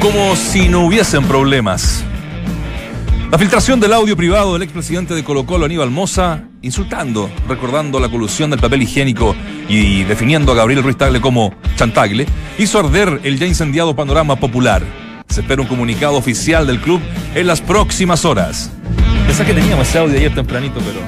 Como si no hubiesen problemas. La filtración del audio privado del expresidente de Colo Colo, Aníbal Moza, insultando, recordando la colusión del papel higiénico y definiendo a Gabriel Ruiz Tagle como chantagle, hizo arder el ya incendiado panorama popular. Se espera un comunicado oficial del club en las próximas horas. Pensaba que teníamos ese audio ayer tempranito, pero...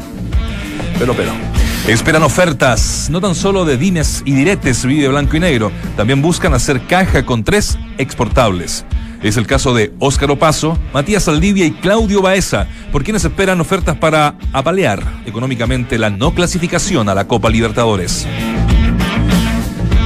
Pero, pero... Esperan ofertas, no tan solo de dimes y diretes vive blanco y negro, también buscan hacer caja con tres exportables. Es el caso de Óscar Opaso, Matías Saldivia y Claudio Baeza, por quienes esperan ofertas para apalear económicamente la no clasificación a la Copa Libertadores.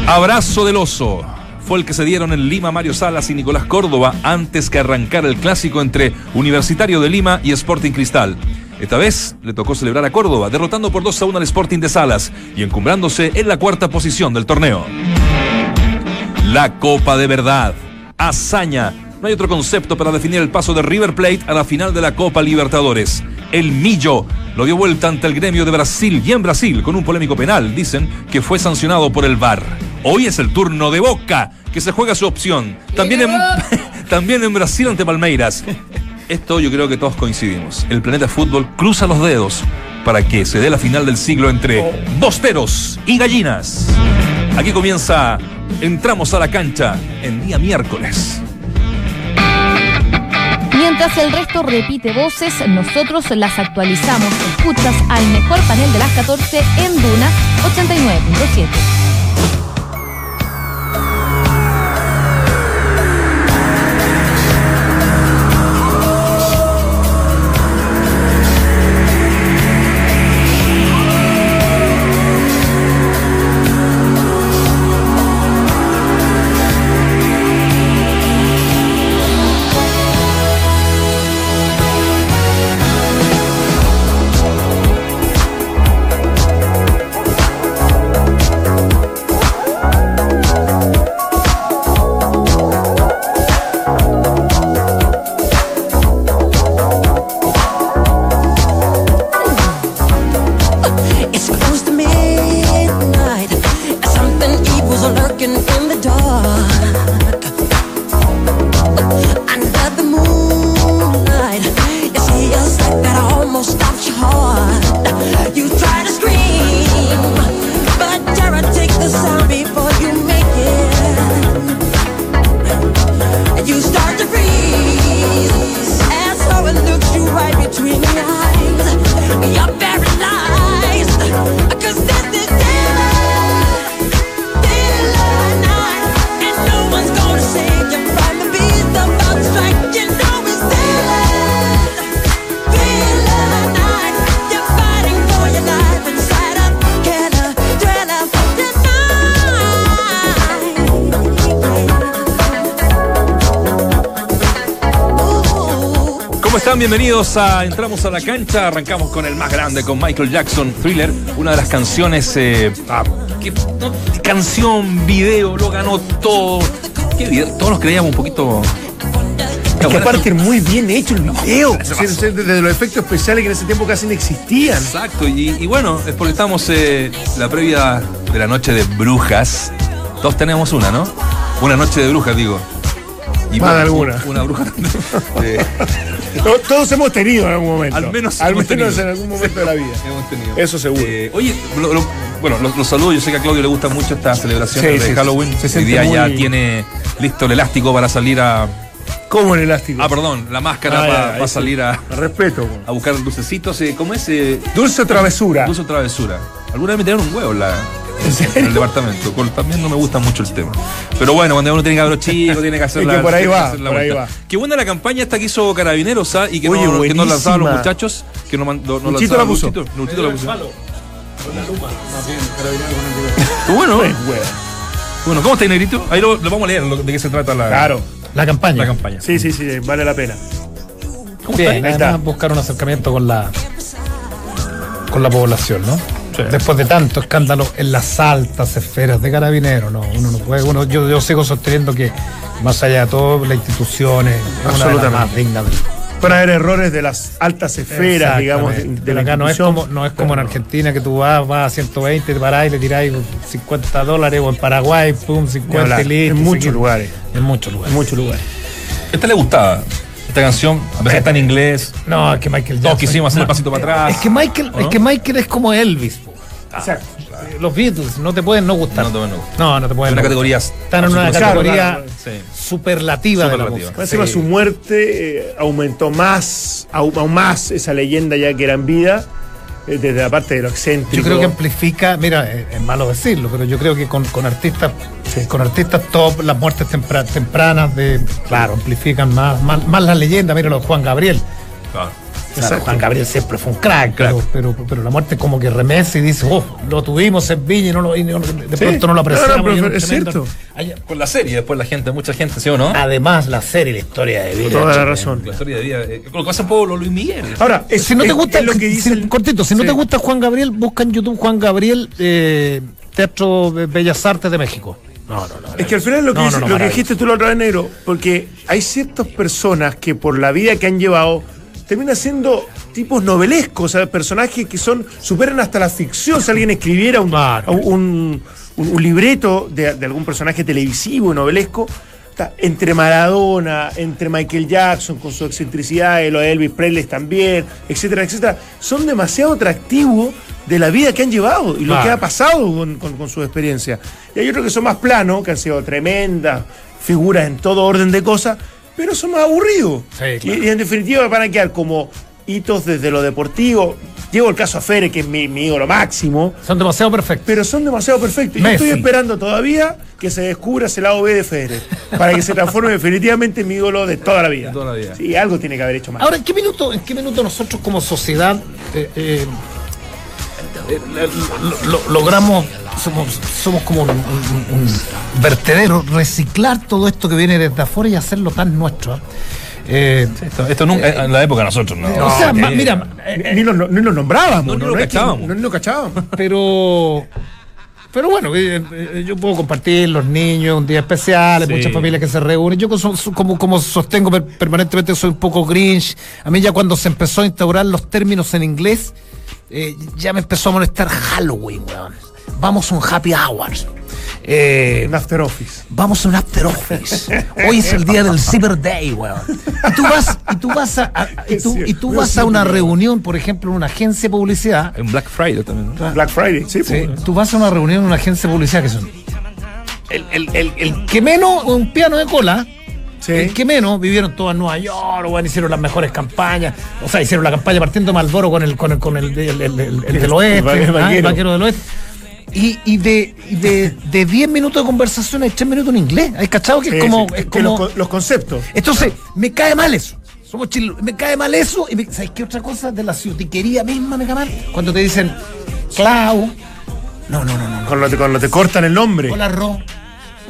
Abrazo del oso. Fue el que se dieron en Lima Mario Salas y Nicolás Córdoba antes que arrancara el clásico entre Universitario de Lima y Sporting Cristal. Esta vez le tocó celebrar a Córdoba, derrotando por 2 a 1 al Sporting de Salas y encumbrándose en la cuarta posición del torneo. La Copa de Verdad. Hazaña no hay otro concepto para definir el paso de River Plate a la final de la Copa Libertadores. El Millo lo dio vuelta ante el gremio de Brasil y en Brasil con un polémico penal, dicen que fue sancionado por el VAR. Hoy es el turno de Boca, que se juega su opción. También en, también en Brasil ante Palmeiras. Esto yo creo que todos coincidimos. El planeta fútbol cruza los dedos para que se dé la final del siglo entre bosteros y gallinas. Aquí comienza Entramos a la cancha en día miércoles. Mientras el resto repite voces, nosotros las actualizamos. Escuchas al mejor panel de las 14 en Duna 89.7. bienvenidos a Entramos a la cancha. Arrancamos con el más grande, con Michael Jackson, Thriller, una de las canciones. Eh, ah, canción, video, lo ganó todo. ¿Qué video? Todos nos creíamos un poquito. Es que aparte muy bien hecho el video. Desde los efectos especiales que en ese tiempo casi no existían. Exacto, y, bueno, es porque estamos eh, la previa de la noche de brujas. Todos tenemos una, ¿no? Una noche de brujas, digo. Y Más de alguna. Una bruja. eh, todos hemos tenido en algún momento. Al menos, Al menos en algún momento de la vida. Hemos tenido. Eso seguro. Eh, oye, bueno, los, saludos. Yo sé que a Claudio le gusta mucho esta celebración de Halloween. Se Hoy día ya tiene listo el elástico para salir a. ¿Cómo el elástico? Ah, perdón, la máscara Ah, para salir a, Respeto. a buscar dulcecitos. eh, ¿Cómo es? Dulce o travesura. Dulce o travesura. Alguna vez me tiraron un huevo en, la, ¿En serio? en el departamento. Con- también no me gusta mucho el tema. Pero bueno, cuando uno tiene cabros chicos, tiene que hacer Es la que por ahí tiene que va, hacer la por ahí vuelta. va. Qué buena la campaña esta que hizo Carabineros, ¿ah? Y que, Oye, no, que no lanzaban los muchachos. Que no, mandó, no Luchito la puso. Luchito, Luchito la puso. Qué bueno. Ay, huevo. Bueno, ¿cómo está, Negrito? Ahí lo, lo vamos a leer, lo- de qué se trata la, Claro. La campaña. la campaña. Sí, sí, sí, vale la pena. ¿Cómo Bien, está? Ahí está. buscar un acercamiento con la con la población, ¿no? Después de tanto escándalo en las altas esferas de carabineros, no, uno no puede, uno, yo, yo sigo sosteniendo que más allá de todo, las instituciones, es una de Absolutamente. más Pueden haber errores de las altas esferas, digamos, de, de la acá no es institución. como, no es como en Argentina que tú vas, vas a 120, te parás y le tirás 50 dólares, o en Paraguay, pum, Ni 50 hablar. y listo. En muchos lugares. En muchos lugares. En muchos lugares. Esta le gustaba. Esta canción, a veces está en inglés. No, es que Michael Todos Jackson. quisimos hacer el pasito para atrás. Es que Michael, ¿O es que Michael es como Elvis. Exacto. Eh, Los Beatles no te pueden no gustar. No te pueden no gustar. No, no te pueden Una no categoría. gustar. Están en una categoría Sí. superlativa, de la Superlativa. Sí. su muerte eh, aumentó más, aún, más esa leyenda ya que era en vida, desde la parte de lo excéntrico. Yo creo que amplifica, mira, es, es malo decirlo, pero yo creo que con, con artistas, con artistas top, las muertes tempra- tempranas de, claro, amplifican más, más, más la leyenda. Mira lo de Juan Gabriel. Claro. Claro, Exacto. Juan Gabriel siempre fue un crack, Crack. Pero, pero, pero la muerte como que remece y dice, oh, lo tuvimos en Viña y, no lo, y no- de Sí. pronto no lo apreciamos. No, no, es tremendo- cierto. Con la serie, después la gente, mucha gente, ¿sí o no? Además, la serie, la historia de vida. Toda la chico. razón. La historia de vida. eh, Lo que hace Pablo Luis Miguel. Ahora, es, Si no te es- gusta, es lo que dice si- el- cortito, si no te gusta Juan Gabriel, busca en YouTube Juan Gabriel, eh, Teatro de Bellas Artes de México. No, no, no. Es que al final lo que, No, dice- no, no, lo que dijiste tú la otra vez, negro, porque hay ciertas personas que por la vida que han llevado terminan siendo tipos novelescos, o sea, personajes que son superan hasta la ficción. Si alguien escribiera un, un, un- un libreto de, de algún personaje televisivo novelesco, está entre Maradona, entre Michael Jackson con su excentricidad, lo de Elvis Presley también, etcétera, etcétera, son demasiado atractivos de la vida que han llevado y lo Claro. que ha pasado con, con- con su experiencia. Y hay otros que son más planos, que han sido tremendas figuras en todo orden de cosas, pero son más aburridos. Sí, y, claro. y en definitiva van a quedar como hitos desde lo deportivo. Llevo el caso a Fere, que es mi, mi ídolo máximo, Son demasiado perfectos. pero son demasiado perfectos. Yo Messi. estoy esperando todavía que se descubra ese lado B de Federer para que se transforme definitivamente en mi ídolo de toda la vida. De toda la vida. Sí, algo tiene que haber hecho más. Ahora, ¿en qué minuto, en qué minuto nosotros como sociedad eh, eh, lo- lo- logramos, somos, somos como un, un- un vertedero, reciclar todo esto que viene desde afuera y hacerlo tan nuestro? Eh, Esto, esto nunca, en la época de nosotros, ¿no? o sea, Eh, mira, ni, ni lo, ni lo nombrábamos, No, ni ¿no? lo No cachábamos. no, ni lo cachábamos. pero pero bueno, eh, eh, yo puedo compartir los niños, un día especial, hay Sí. muchas familias que se reúnen. Yo como, como sostengo per- permanentemente soy un poco grinch. A mí ya cuando se empezó a instaurar los términos en inglés, eh, ya me empezó a molestar Halloween, weón. Vamos a un happy hours. Eh, En After Office. Vamos a un after office. Hoy es el día del Cyber Day, weón. Y tú vas, y tú vas a, a- y tú, y tú vas a una reunión, por ejemplo, en una agencia de publicidad. Un Black Friday también, ¿no? Black Friday, sí. Sí, pues. tú vas a una reunión en una agencia de publicidad que son. El, el, el, el que menos, un piano de cola. Sí. El que menos vivieron todos en Nueva York, weón, hicieron las mejores campañas. O sea, hicieron la campaña partiendo Malboro con el, con el, con el, el- el- el- el del oeste, el ah, vaquero. del oeste. Y, y de y de, de 10 minutos de conversación hay 3 minutos en inglés. ¿Hay cachado que Sí, es como. sí, es como los, con- los conceptos. entonces, me cae mal eso. Somos chilenos. Me cae mal eso. Y me- ¿sabes qué otra cosa? De la ciutiquería misma me cae mal. Cuando te dicen Clau. No, no, no, no. Con lo, que- con lo te cortan el nombre. Hola, Ro.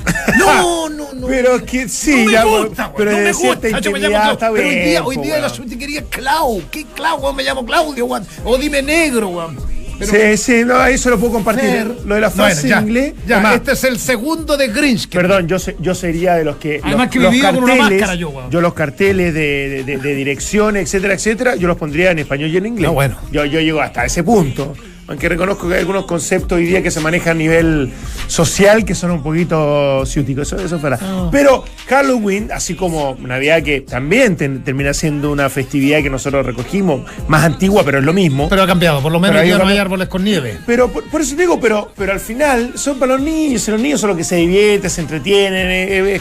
No, no, no. Pero es que sí, no ya, me gusta, pero no me gusta. Yo me llamo intimidad Clau. está Pero hoy día, hoy día la ciutiquería es Clau. ¿Qué Clau, weón? Me llamo Claudio, weón. O dime negro, weón. Pero- Sí, sí, no, eso lo puedo compartir. Fer- Lo de la Bueno, frase ya, en inglés. Ya, además, este es el segundo de Grinch. que- Perdón, yo, se- yo sería de los que. Además los, que los vivido con una máscara yo, weón. los carteles de, de, de- de dirección, etcétera, etcétera, yo los pondría en español y en inglés. Ah, bueno. Yo, yo llego hasta ese punto. Aunque reconozco que hay algunos conceptos hoy día que se manejan a nivel social que son un poquito ciúticos. Eso, eso fuera. Pero Halloween, así como Navidad, que también ten- termina siendo una festividad que nosotros recogimos, más antigua, pero es lo mismo. Pero ha cambiado. Por lo menos ya no hay árboles con nieve. Pero por, por eso digo, pero, pero al final son para los niños, y los niños son los que se divierten, se entretienen,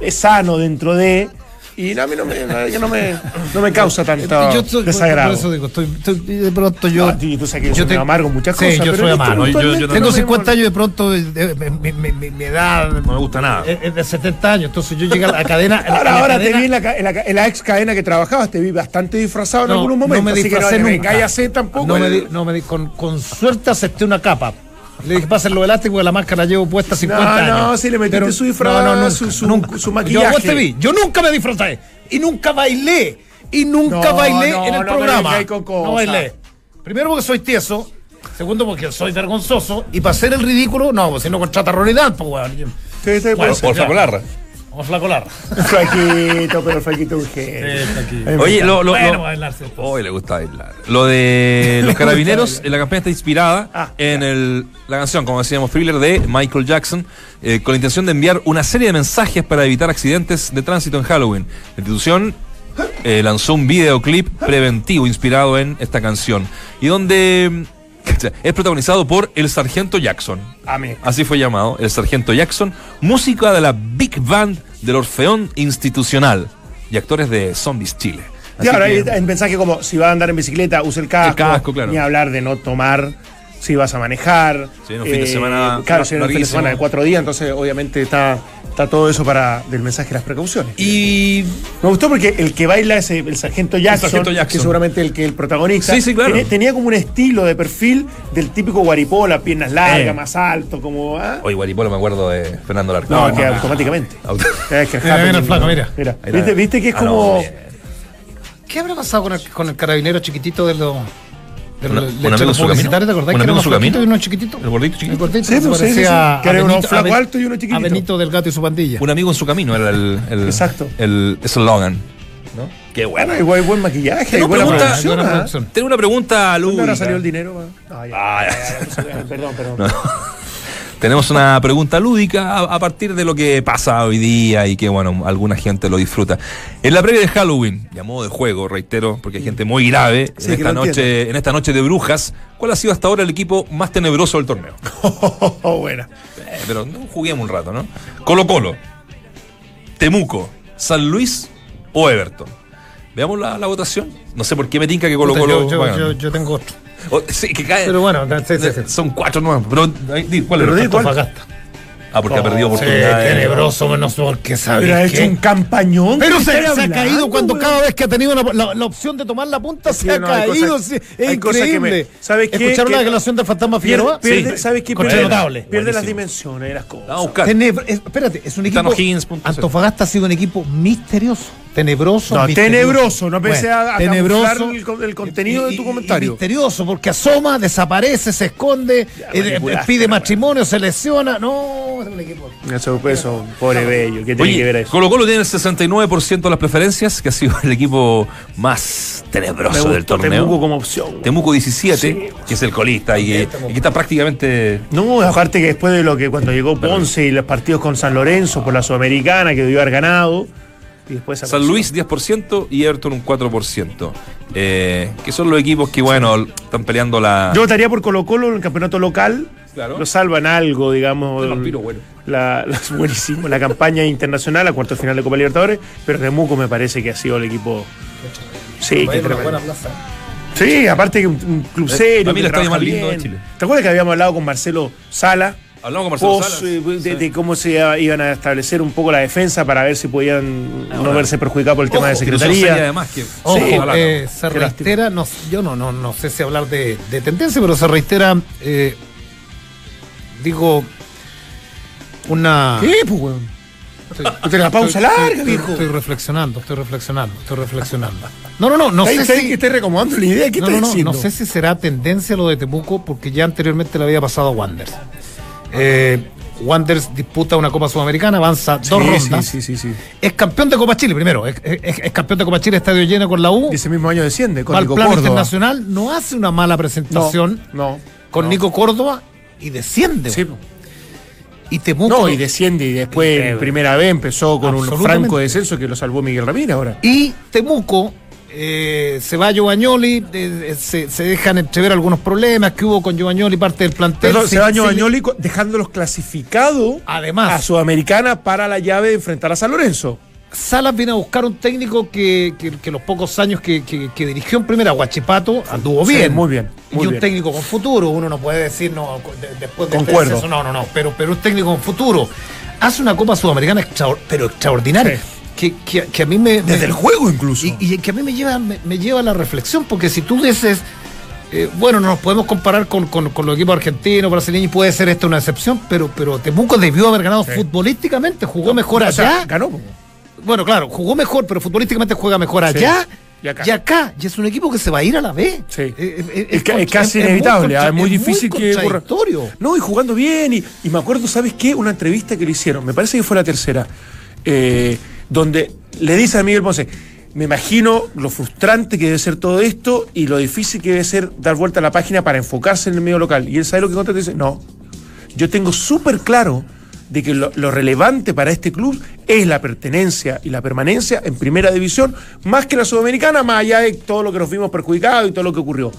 es sano dentro de. Y no, a mí no me, no, ya no me, no me causa tanto Yo estoy- desagrado. Por eso digo, estoy, estoy- de pronto yo. No, tú sabes que yo soy te- amargo muchas sí, cosas, yo pero soy este amargo. Yo, yo no tengo me 50 años y de pronto eh, eh, mi, mi- mi- mi edad No me gusta nada. es es de 70 años. Entonces yo llegué a la cadena. la- Ahora, ahora te vi en la, en, la, en la ex cadena que trabajabas, te vi bastante disfrazado en No, algunos no momentos. me así que disfracé no, nunca. cállase tampoco. No me, el- di- no me di- con, con suerte acepté una capa. Le dije, pasen los elásticos porque la máscara llevo puesta 50 No, años. no, sí le metiste Pero- su disfraz, nunca, su- su- nunca. su Yo, maquillaje. vos te vi, yo nunca me disfrazé. Y nunca bailé. Y nunca No, bailé no, en el no programa. no bailé. Primero porque soy tieso. Segundo porque soy vergonzoso. Y para hacer el ridículo, no, pues si no contrata a Ronnie Dan, pues weón. Sí, sí, Bueno, puede ser. Por ya. Vamos a flacolar. Flaquito, pero flaquito urgente. Oye, lo, lo, Bueno, lo- bailarse. Hoy le gusta bailar. Lo de los carabineros, la campaña está inspirada Ah, en el- la canción, como decíamos, Thriller de Michael Jackson, eh, con la intención de enviar una serie de mensajes para evitar accidentes de tránsito en Halloween. La institución eh, lanzó un videoclip preventivo inspirado en esta canción y donde es protagonizado por el sargento Jackson. Así fue llamado, el sargento Jackson, música de la Big Band del Orfeón Institucional y actores de Zombies Chile. Así ahora que- hay, hay mensaje como si va a andar en bicicleta, use el casco. El casco, claro. Ni hablar de no tomar si vas a manejar. Sí, en un fin de semana Claro, si en un fin de semana de cuatro días, entonces obviamente está, está todo eso para del mensaje de las precauciones. Y Me gustó porque el que baila es el sargento Jackson, sargento Jackson. que seguramente el que el protagonista. Sí, sí, claro. Tenía, tenía como un estilo de perfil del típico guaripola, piernas largas, Eh. más alto, como. ¿ah? Hoy Guaripolo me acuerdo de Fernando Larco. No, que automáticamente. Auto- Es que Mira, mira el flaco, mira. Mira, ¿Viste, que es Ah, como. ¿Qué habrá pasado con el, con el carabinero chiquitito de los. De Una- los un lecheros amigo en su publicitarios, camino. ¿te acordás Un que era amigo en uno su flaquito camino. y uno chiquitito? El gordito chiquito. El gordito Sí, pues, sí, parecía sí, sí. a Que era uno flaco alto y uno chiquitito. A Benito del Gato y su pandilla. Un amigo en su camino era el, el, Exacto. el eslogan. ¿no? Qué Bueno, bueno. igual buen maquillaje, Tengo buena pregunta- producción. buena ¿ah? producción. Tengo una pregunta ¿Dónde lúdica. ahora salió el dinero? Ah, ya, Ah, ya, Perdón, perdón. No. Tenemos una pregunta lúdica a, a partir de lo que pasa hoy día y que, bueno, alguna gente lo disfruta. En la previa de Halloween, y a modo de juego, reitero, porque hay gente muy grave, Sí, en, esta noche, en esta noche de brujas, ¿cuál ha sido hasta ahora el equipo más tenebroso del torneo? Buena. Eh, pero no, juguemos un rato, ¿no? Colo Colo, Temuco, San Luis o Everton. Veamos la, la votación. No sé por qué me tinca que Colo Colo. yo, yo, yo, yo tengo otro. O- sí, que cae. Pero bueno, sí, sí, sí. Son cuatro nuevos. Pero, ¿cuál Pero ¿cuál? Antofagasta. Ah, porque ha perdido Oh, Sí, oportunidades. tenebroso, menos porque sabes Pero ha hecho qué? un campañón. Pero ¿qué se, se ha caído cuando cada vez que ha tenido la, la opción de tomar la punta Sí, se ha no, caído. es me- increíble. ¿sabes qué? ¿Escucharon la Que- declaración del fantasma Figueroa? pierde- Sí. ¿Sabes qué? Pierde, notable. pierde las dimensiones de las cosas. Vamos a buscar. Tenebr- es- espérate, es un equipo. Antofagasta ha sido un equipo misterioso, tenebroso. No, tenebroso, no empecé Bueno, a- a el con- el contenido de tu comentario. y misterioso, porque asoma, desaparece, se esconde, eh, pide matrimonio, se lesiona. No, es un equipo. Eso, eso, pobre bello, ¿qué tiene que ver Oye, eso? Colo Colo tiene el 69% de las preferencias, que ha sido el equipo más tenebroso del torneo. Temuco como opción. Temuco 17, Sí. que es el colista y, que- y que está prácticamente. No, aparte que después de lo que cuando llegó Ponce y los partidos con San Lorenzo por la Sudamericana, que debió haber ganado. Y después San. Luis 10% y Everton un 4%. Eh, que son los equipos que, bueno, están peleando la. Yo votaría por Colo Colo en el campeonato local. Claro. Lo salvan algo, digamos. El vampiro bueno. La, la- buenísimo. La campaña internacional a cuarto final de Copa Libertadores. Pero Temuco me parece que ha sido el equipo. Sí, que tremendo. Sí, aparte que un, un club Eh, serio. para mí que el estadio trabaja más lindo de. Chile. ¿Te acuerdas que habíamos hablado con Marcelo Sala? Hablamos con Marcelo Vos, Salas. de, Sí. de cómo se iba- iban a establecer un poco la defensa para ver si podían no Ahora. verse perjudicados por el tema de secretaría. además que Ojo, Sí, eh, ¿no? se reitera, no, yo no, no, no sé si hablar de, de tendencia, pero se reitera, eh, digo, una... ¿Qué, pues, weón? Estoy- la pausa estoy- larga, estoy- viejo. Estoy reflexionando, estoy reflexionando, estoy reflexionando. No, no, no, no ¿Estáis- sé si... que estáis recomendando la idea? ¿Qué No, no, no, no sé si será tendencia lo de Temuco, porque ya anteriormente le había pasado a Wanders. Eh, Wanders disputa una Copa Sudamericana, avanza dos rondas. Sí, sí, sí, sí. Es campeón de Copa Chile, primero. Es, es- es campeón de Copa Chile, estadio lleno con la U. Y ese mismo año desciende con Va Nico plano Córdoba. internacional, no hace una mala presentación No, con no. Nico Córdoba y desciende. Sí. Y Temuco. No, y desciende y después en primera vez empezó con un franco descenso que lo salvó Miguel Ramírez ahora. Y Temuco eh, se va a Giovanni, eh, se, se dejan entrever algunos problemas que hubo con Giovanni, parte del plantel. Perdón, se va le- Bañoli dejándolos clasificados Además. a Sudamericana para la llave de enfrentar a San Lorenzo. Salas viene a buscar un técnico que, que- que los pocos años que, que- que dirigió en primera Guachipato anduvo Sí, bien. muy bien, muy y un bien. técnico con futuro, uno no puede decir no, de- después de Concuerdo. eso, no, no, no, pero, pero un técnico con futuro. Hace una Copa Sudamericana pero extraordinaria. Sí. Que, que- que a mí me. Desde me- el juego incluso. Y, y que a mí me lleva, me, me lleva a la reflexión, porque si tú dices, eh, bueno, no nos podemos comparar con, con- con los equipos argentinos, brasileños, y puede ser esta una excepción, pero, pero Temuco debió haber ganado Sí. futbolísticamente, jugó mejor sea, allá. ganó. Bueno, claro, jugó mejor, pero futbolísticamente juega mejor Sí. allá Y acá. y acá. Y es un equipo que se va a ir a la B. Sí. Eh, eh, Es, es casi muy inevitable, ah, es muy difícil que ocurra. contradictorio. No, y jugando bien. Y, y me acuerdo, ¿sabes qué? Una entrevista que le hicieron, me parece que fue la tercera. eh, donde le dice a Miguel Ponce, me imagino lo frustrante que debe ser todo esto y lo difícil que debe ser dar vuelta a la página para enfocarse en el medio local. Y él sabe lo que contesta y dice, no, yo tengo súper claro de que lo, relevante para este club es la pertenencia y la permanencia en primera división, más que la sudamericana, más allá de todo lo que nos vimos perjudicados y todo lo que ocurrió.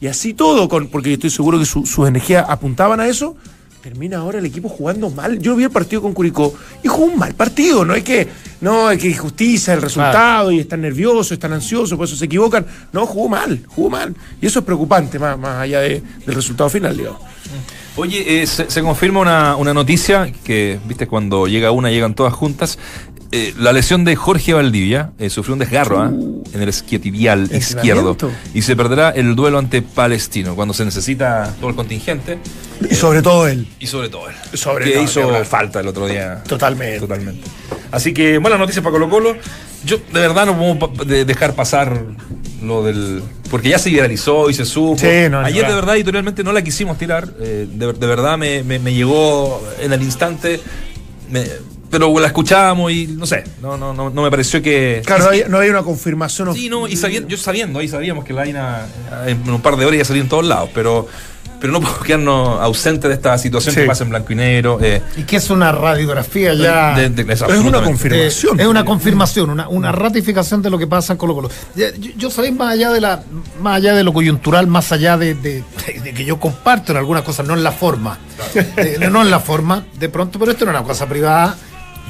Y así todo, con, porque estoy seguro que su- sus energías apuntaban a eso, termina ahora el equipo jugando mal. Yo vi el partido con Curicó y jugó un mal partido. No es que, no, es que injusticia el resultado y están nerviosos, están ansiosos, por eso se equivocan. No, jugó mal, jugó mal. Y eso es preocupante, más, más allá de- del resultado final, digamos. Oye, eh, se, se confirma una, una noticia que, viste, cuando llega una, llegan todas juntas. Eh, la lesión de Jorge Valdivia eh, sufrió un desgarro ¿ah? en el isquiotibial izquierdo y se perderá el duelo ante Palestino cuando se necesita todo el contingente Y sobre todo él. y sobre todo él. Sobre que todo, hizo falta el otro día. Totalmente. Totalmente. Así que buenas noticias para Colo Colo. Yo de verdad no de- dejar pasar lo del... Porque ya se viralizó y se supo. Sí, no, no, Ayer de verdad editorialmente no la quisimos tirar. eh, de, de verdad me, me- me llegó en el instante. me- pero la escuchábamos y no sé, no, no, no, no me pareció que... Claro, no había, no había una confirmación. Sí, no, y sabiendo, yo sabiendo, ahí sabíamos que la vaina eh, en un par de horas ya salía en todos lados, pero, pero no podemos quedarnos ausentes de esta situación Sí. que pasa en blanco y negro. eh, Y que es una radiografía ya. de- de- es es una confirmación. Eh, es una confirmación, una, una ratificación de lo que pasa en Colo Colo. Yo, yo sabéis, más allá de la, más allá de lo coyuntural, más allá de, de- de que yo comparto en algunas cosas, no en la forma. No en la forma, de pronto, pero esto no es una cosa privada.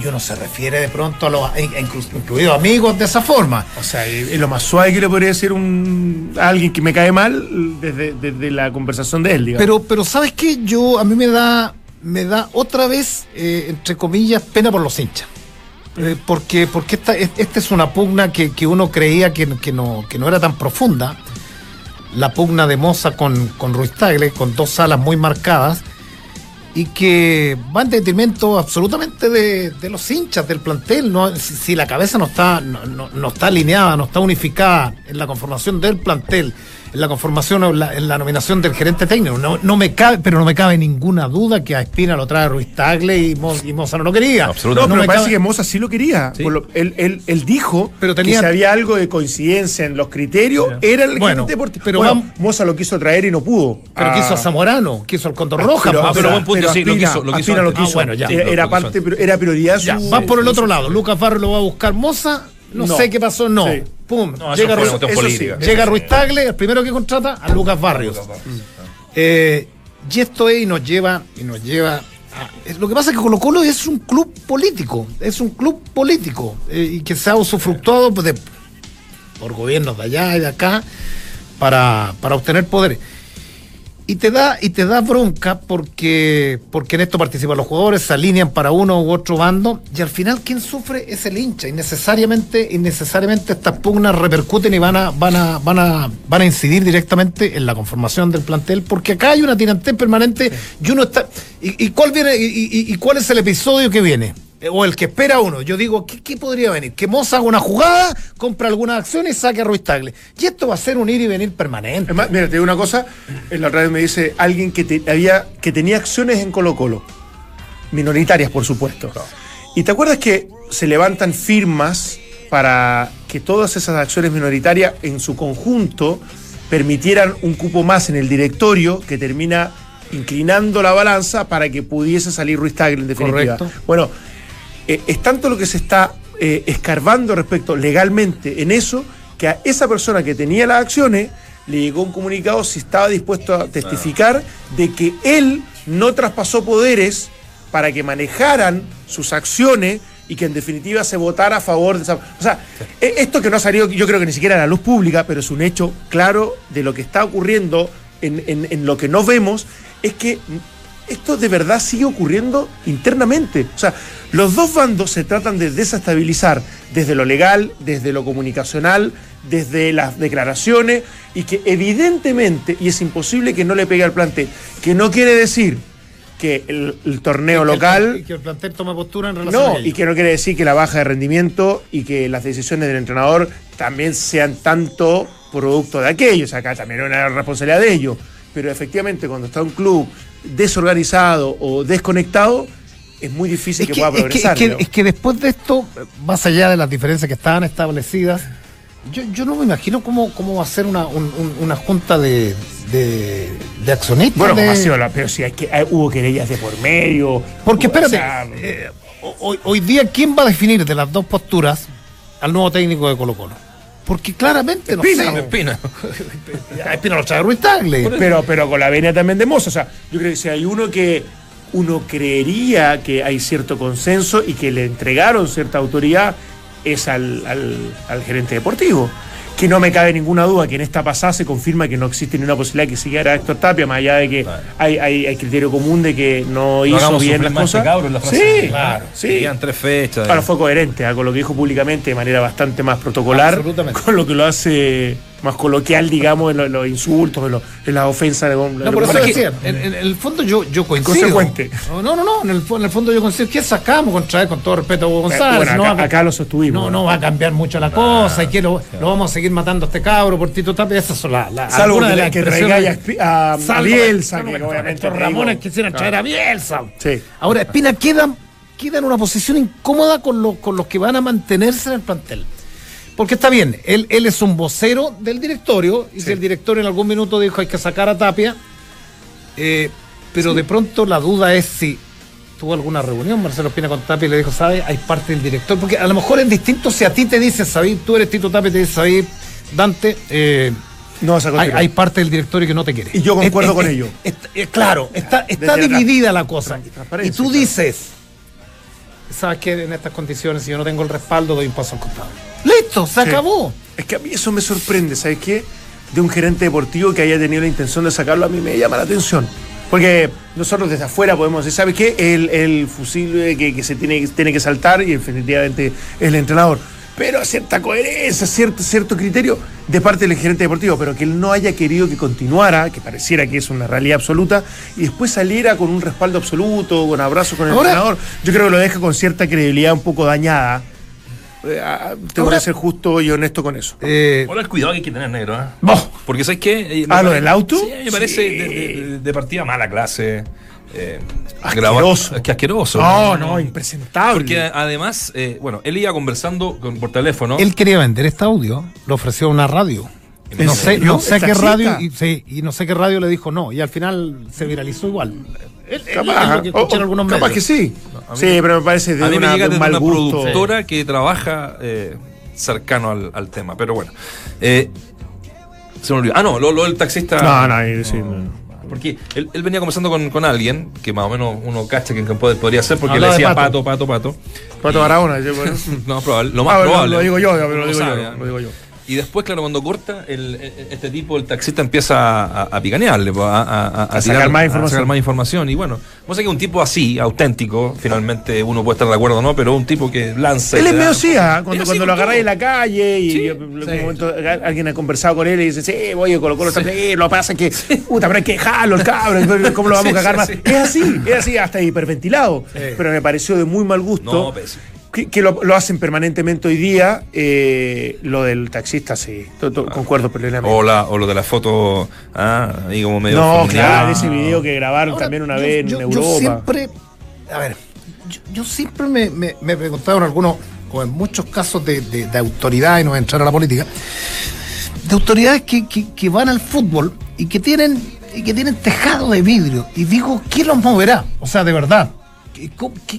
Y uno se refiere de pronto a los incluidos amigos de esa forma. O sea, es lo más suave que le podría decir un, a alguien que me cae mal desde, desde la conversación de él, digamos. Pero, pero ¿sabes qué? Yo, a mí me da, me da otra vez, eh, entre comillas, pena por los hinchas. Eh, porque porque esta, es- esta es una pugna que, que uno creía que, que no, que no era tan profunda. La pugna de Moza con, con Ruiz Tagle, con dos alas muy marcadas, y que va en detrimento absolutamente de, los hinchas del plantel. Si, la cabeza no está, no- no está alineada, no está unificada en la conformación del plantel, en la conformación o en la, en la nominación del gerente técnico, no, no me cabe, pero no me cabe ninguna duda que a Espina lo trae Ruiz Tagle y, Mo- y Moza no lo quería. no, Absolutamente. pero me parece cabe- que Moza sí lo quería. Sí. Por lo- él, él- él dijo Pero tenía- que si había algo de coincidencia en los criterios, era el Bueno, gerente deportivo. pero Bueno, vamos- Moza lo quiso traer y no pudo. Pero Ah, quiso a Zamorano, quiso al Condor Roja. pero- pero pero- buen punto, pero sí, lo quiso- lo quiso Aspina lo antes. quiso. Ah, bueno, ya. Era, Lo- era lo quiso parte, era prioridad Ya, su- vas por el otro lado. Lucas Barrio lo va a buscar Moza. No, No. sé qué pasó, no. Sí. Pum. No, llega, Ruiz, sí. llega Ruiz Tagle, el primero que contrata, a Lucas Barrios. Eh, y esto es y nos lleva, y nos lleva a- lo que pasa es que Colo Colo es un club político, es un club político eh, y que se ha usufructuado pues, de- por gobiernos de allá y de acá para, para obtener poderes. Y te da, y te da bronca porque, porque en esto participan los jugadores, se alinean para uno u otro bando, y al final quien sufre es el hincha. Y necesariamente, y necesariamente estas pugnas repercuten y van a, van a, van a, van a incidir directamente en la conformación del plantel, porque acá hay una tirantez permanente y uno está. ¿Y, y cuál viene? Y, y- y cuál es el episodio que viene? Eh, O el que espera uno. Yo digo, ¿qué, qué podría venir? Que Moza haga una jugada, compra algunas acciones y saque a Ruiz Tagle. Y esto va a ser un ir y venir permanente. Mira, te digo una cosa. En la radio me dice alguien que, te- había, que tenía acciones en Colo Colo. Minoritarias, por supuesto. Y te acuerdas que se levantan firmas para que todas esas acciones minoritarias en su conjunto permitieran un cupo más en el directorio que termina inclinando la balanza para que pudiese salir Ruiz Tagle en definitiva. Correcto. Bueno, eh, es tanto lo que se está eh, escarbando respecto legalmente en eso que a esa persona que tenía las acciones le llegó un comunicado si estaba dispuesto a testificar de que él no traspasó poderes para que manejaran sus acciones y que en definitiva se votara a favor de esa... O sea, e- esto que no ha salido yo creo que ni siquiera a la luz pública, pero es un hecho claro de lo que está ocurriendo en, en- en lo que no vemos, es que esto de verdad sigue ocurriendo internamente. O sea, los dos bandos se tratan de desestabilizar desde lo legal, desde lo comunicacional, desde las declaraciones, y que evidentemente, y es imposible que no le pegue al plantel, que no quiere decir que el, el torneo Y que el- local... y que el plantel tome postura en relación a No, ello. y que no quiere decir que la baja de rendimiento y que las decisiones del entrenador también sean tanto producto de aquello. O sea, acá también hay una responsabilidad de ello. Pero efectivamente, cuando está un club desorganizado o desconectado, es muy difícil Es que, que, pueda es, que, es, progresar. es que después de esto, más allá de las diferencias que estaban establecidas, yo, yo no me imagino cómo, cómo va a ser una, un- un- una junta de, de, de accionistas. Bueno, de- como ha sido la- pero si hay que, hay- hubo querellas de por medio. Porque espérate, sea, eh, hoy, hoy día, ¿quién va a definir de las dos posturas al nuevo técnico de Colo Colo? Porque claramente no Espina, sé. Espina. A Espina lo trae Ruiz Tagle. pero, pero con la venia también de Mozo. O sea, yo creo que si hay uno que uno creería que hay cierto consenso y que le entregaron cierta autoridad, es al, al- al gerente deportivo. Que no me cabe ninguna duda que en esta pasada se confirma que no existe ninguna posibilidad que siguiera Héctor Tapia, más allá de que Claro. hay, hay, hay criterio común de que no No hizo bien las cosas. la frase. sí, Claro. sí. Tres fechas. Ahora fue coherente ¿ah? con lo que dijo públicamente de manera bastante más protocolar, Absolutamente. con lo que lo hace más coloquial, digamos, en lo- en los, insultos, en, los- en las ofensas. con- No, por eso con- decía, en, en el fondo yo, yo coincido. Consecuente. No, no, no, en el, fo- en el fondo yo coincido. ¿Qué sacamos contra él, con todo respeto a Hugo González? Bueno, no, acá, va acá lo sostuvimos. no, no va a cambiar mucho la cosa y que lo, lo vamos a seguir matando a este cabro por Tito Tapia. Esas son las las- Salvo que, de las que traigáis a, a- a Bielsa, salvo que que obviamente. Ramones quisieran traer a Bielsa. Sí. Ahora, Espina queda, queda en una posición incómoda con, lo- con los que van a mantenerse en el plantel. Porque está bien, él, él es un vocero del directorio, y si el directorio en algún minuto dijo hay que sacar a Tapia, eh, pero de pronto la duda es si tuvo alguna reunión Marcelo Espina con Tapia y le dijo, ¿sabes? Hay parte del director, porque a lo mejor es distinto si a ti te dice, ¿sabes? Tú eres Tito Tapia te dice, ¿sabes? Dante, eh, No hay, parte del directorio que no te quiere. Y yo concuerdo Es- con es- ello. es- claro, está, está Desde dividida la cosa. Y tú dices, ¿sabes qué? En estas condiciones, si yo no tengo el respaldo, doy un paso al costado. ¡Listo! ¡Se Sí. acabó! Es que a mí eso me sorprende, ¿sabes qué? De un gerente deportivo que haya tenido la intención de sacarlo, a mí me llama la atención. Porque nosotros desde afuera podemos decir, ¿sabes qué? El, el fusil que, que se tiene, tiene que saltar y definitivamente es el entrenador. Pero cierta coherencia, cierto, cierto criterio de parte del gerente deportivo, pero que él no haya querido que continuara, que pareciera que es una realidad absoluta, y después saliera con un respaldo absoluto, con abrazos con el Ahora- entrenador, yo creo que lo deja con cierta credibilidad un poco dañada. Eh, ah, tengo Ahora- que ser justo y honesto con eso. Eh, Ahora el cuidado que hay que tener, negro. ¿eh? Vos. Porque ¿sabes qué? Eh, me Ah, ¿lo del auto? Sí, me parece Sí. de, de- de partida mala clase. Eh, Asqueroso. grabar- que asqueroso. No, no, impresentable. Porque además, eh, bueno, él iba conversando con- por teléfono. él quería vender este audio, lo ofreció a una radio. ¿En No sé, no sé ¿El qué radio y, sí, y no sé qué radio le dijo no y al final se viralizó igual. Él- Capaz, es que algunos capaz sí. sí, pero me parece de, a mí una- me llega de un una gusto. productora que trabaja eh, cercano al, al tema. Pero bueno. Eh, se me olvidó. Ah, no, lo, lo del taxista. No, no, sí, no. Porque él, él venía conversando con, con alguien que más o menos uno cacha que en campo podría ser porque Hablaba le de decía Pato. pato, pato, pato. Pato Barahona, yo, bueno. No, probable, lo más Ah, probable. lo digo yo, pero lo digo yo, lo digo yo. Y después, claro, cuando corta, el, el- este tipo, el taxista, empieza a, a picanearle, pues, a, a- a- a sacar más información. sacar más información. Y bueno, no sé que un tipo así, auténtico, finalmente uno puede estar de acuerdo o no, pero un tipo que lanza. Él es medio ¿ah? cuando, cuando lo agarráis en la calle y Sí, yo- en algún sí. momento alguien ha conversado con él y dice, sí, voy a Colo Colo está bien, lo que pasa es que, puta, pero hay que dejarlo, el cabrón, ¿cómo lo vamos a cagar más? Es así, es así, hasta hiperventilado. Pero me pareció de muy mal gusto. No, pésimo. Que, que lo, lo hacen permanentemente hoy día. eh, lo del taxista, sí, to- to- concuerdo plenamente. O, la, o lo de la foto, ah, ahí como medio. no, familiar. claro, ese video que grabaron Ahora, también una yo- vez en yo- yo Europa. siempre, a ver, yo, yo siempre me, me, me he preguntado en algunos, o en muchos casos de, de, de autoridad, y no voy a entrar a la política, de autoridades que, que, que van al fútbol y que tienen y que tienen tejado de vidrio. Y digo, ¿quién los moverá? O sea, de verdad.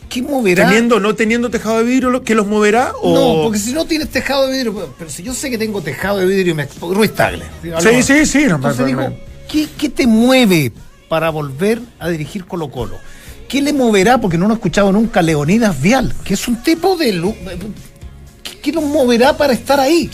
¿Qué, moverá? Teniendo, no teniendo tejado de vidrio, ¿lo- ¿qué los moverá? O... No, porque si no tienes tejado de vidrio, pero- pero si yo sé que tengo tejado de vidrio y me expo- Ruiz Tagle. Sí, sí, sí. no, Entonces digo, ¿qué, qué te mueve para volver a dirigir Colo Colo? ¿Qué le moverá? Porque no lo he escuchado nunca Leonidas Vial, que es un tipo de... ¿Qué, qué lo moverá para estar ahí?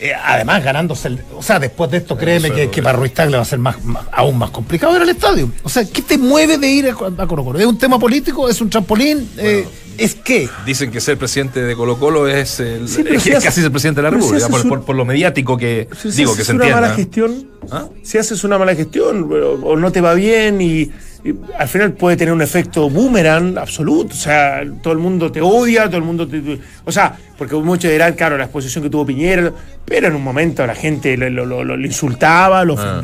Eh, además, ganándose el... O sea, después de esto, créeme que, que para Ruiz Tagle va a ser más, más- aún más complicado ir al estadio. O sea, ¿qué te mueve de ir a, a Colo Colo? ¿Es un tema político? ¿Es un trampolín? Eh, ¿Es qué? Dicen que ser presidente de Colo Colo es, el, Sí, es si es hace- casi el presidente de la si República, haces por, un- por- por lo mediático que Si digo que haces se una entienda. mala gestión, ¿Ah? si haces una mala gestión o, no te va bien y al final puede tener un efecto boomerang absoluto. O sea, todo el mundo te odia, todo el mundo te. te- o sea, porque muchos dirán, claro, la exposición que tuvo Piñera, pero en un momento la gente lo, lo- lo- lo insultaba, lo Ah.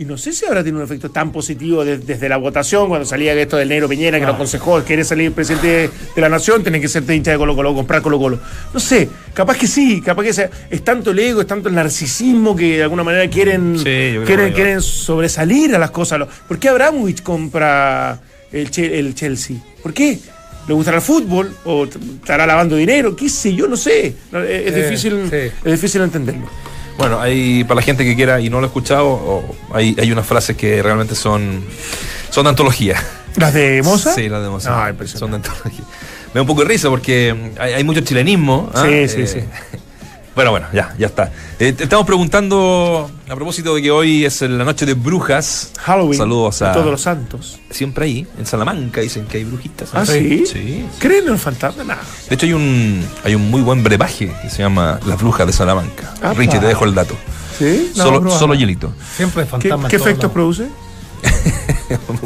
Y no sé si habrá tenido un efecto tan positivo de- desde la votación, cuando salía esto del negro Peñera, que lo aconsejó, quiere salir presidente de, de la nación, tiene que ser hincha de Colo Colo, comprar Colo Colo. No sé, capaz que sí, capaz que sea, es tanto el ego, es tanto el narcisismo que de alguna manera quieren, Sí, quieren, quieren sobresalir a las cosas. ¿Por qué Abramovich compra el, el Chelsea? ¿Por qué? ¿Le gustará el fútbol? ¿O estará lavando dinero? ¿Qué sé yo? No sé. Es, es Eh, difícil, sí. es difícil entenderlo. Bueno, hay, para la gente que quiera y no lo ha escuchado, hay, hay unas frases que realmente son, son de antología. ¿Las de Moza? Sí, las de Moza. Ah, son de antología. Me da un poco de risa porque hay, hay mucho chilenismo. ¿ah? Sí, sí, sí. Bueno, bueno, ya, ya está. Eh, te estamos preguntando, a propósito de que hoy es la noche de brujas. Halloween. Saludos a. todos los santos. Siempre ahí, en Salamanca, dicen que hay brujitas. ¿Ah, sí? Sí. ¿Creen en el fantasma? Nada. De hecho, hay un, hay un muy buen brebaje que se llama Las Brujas de Salamanca. Apa. Richie, te dejo el dato. ¿Sí? No, solo, solo hielito. Siempre hay ¿Qué, fantasmas. qué todos efectos produce?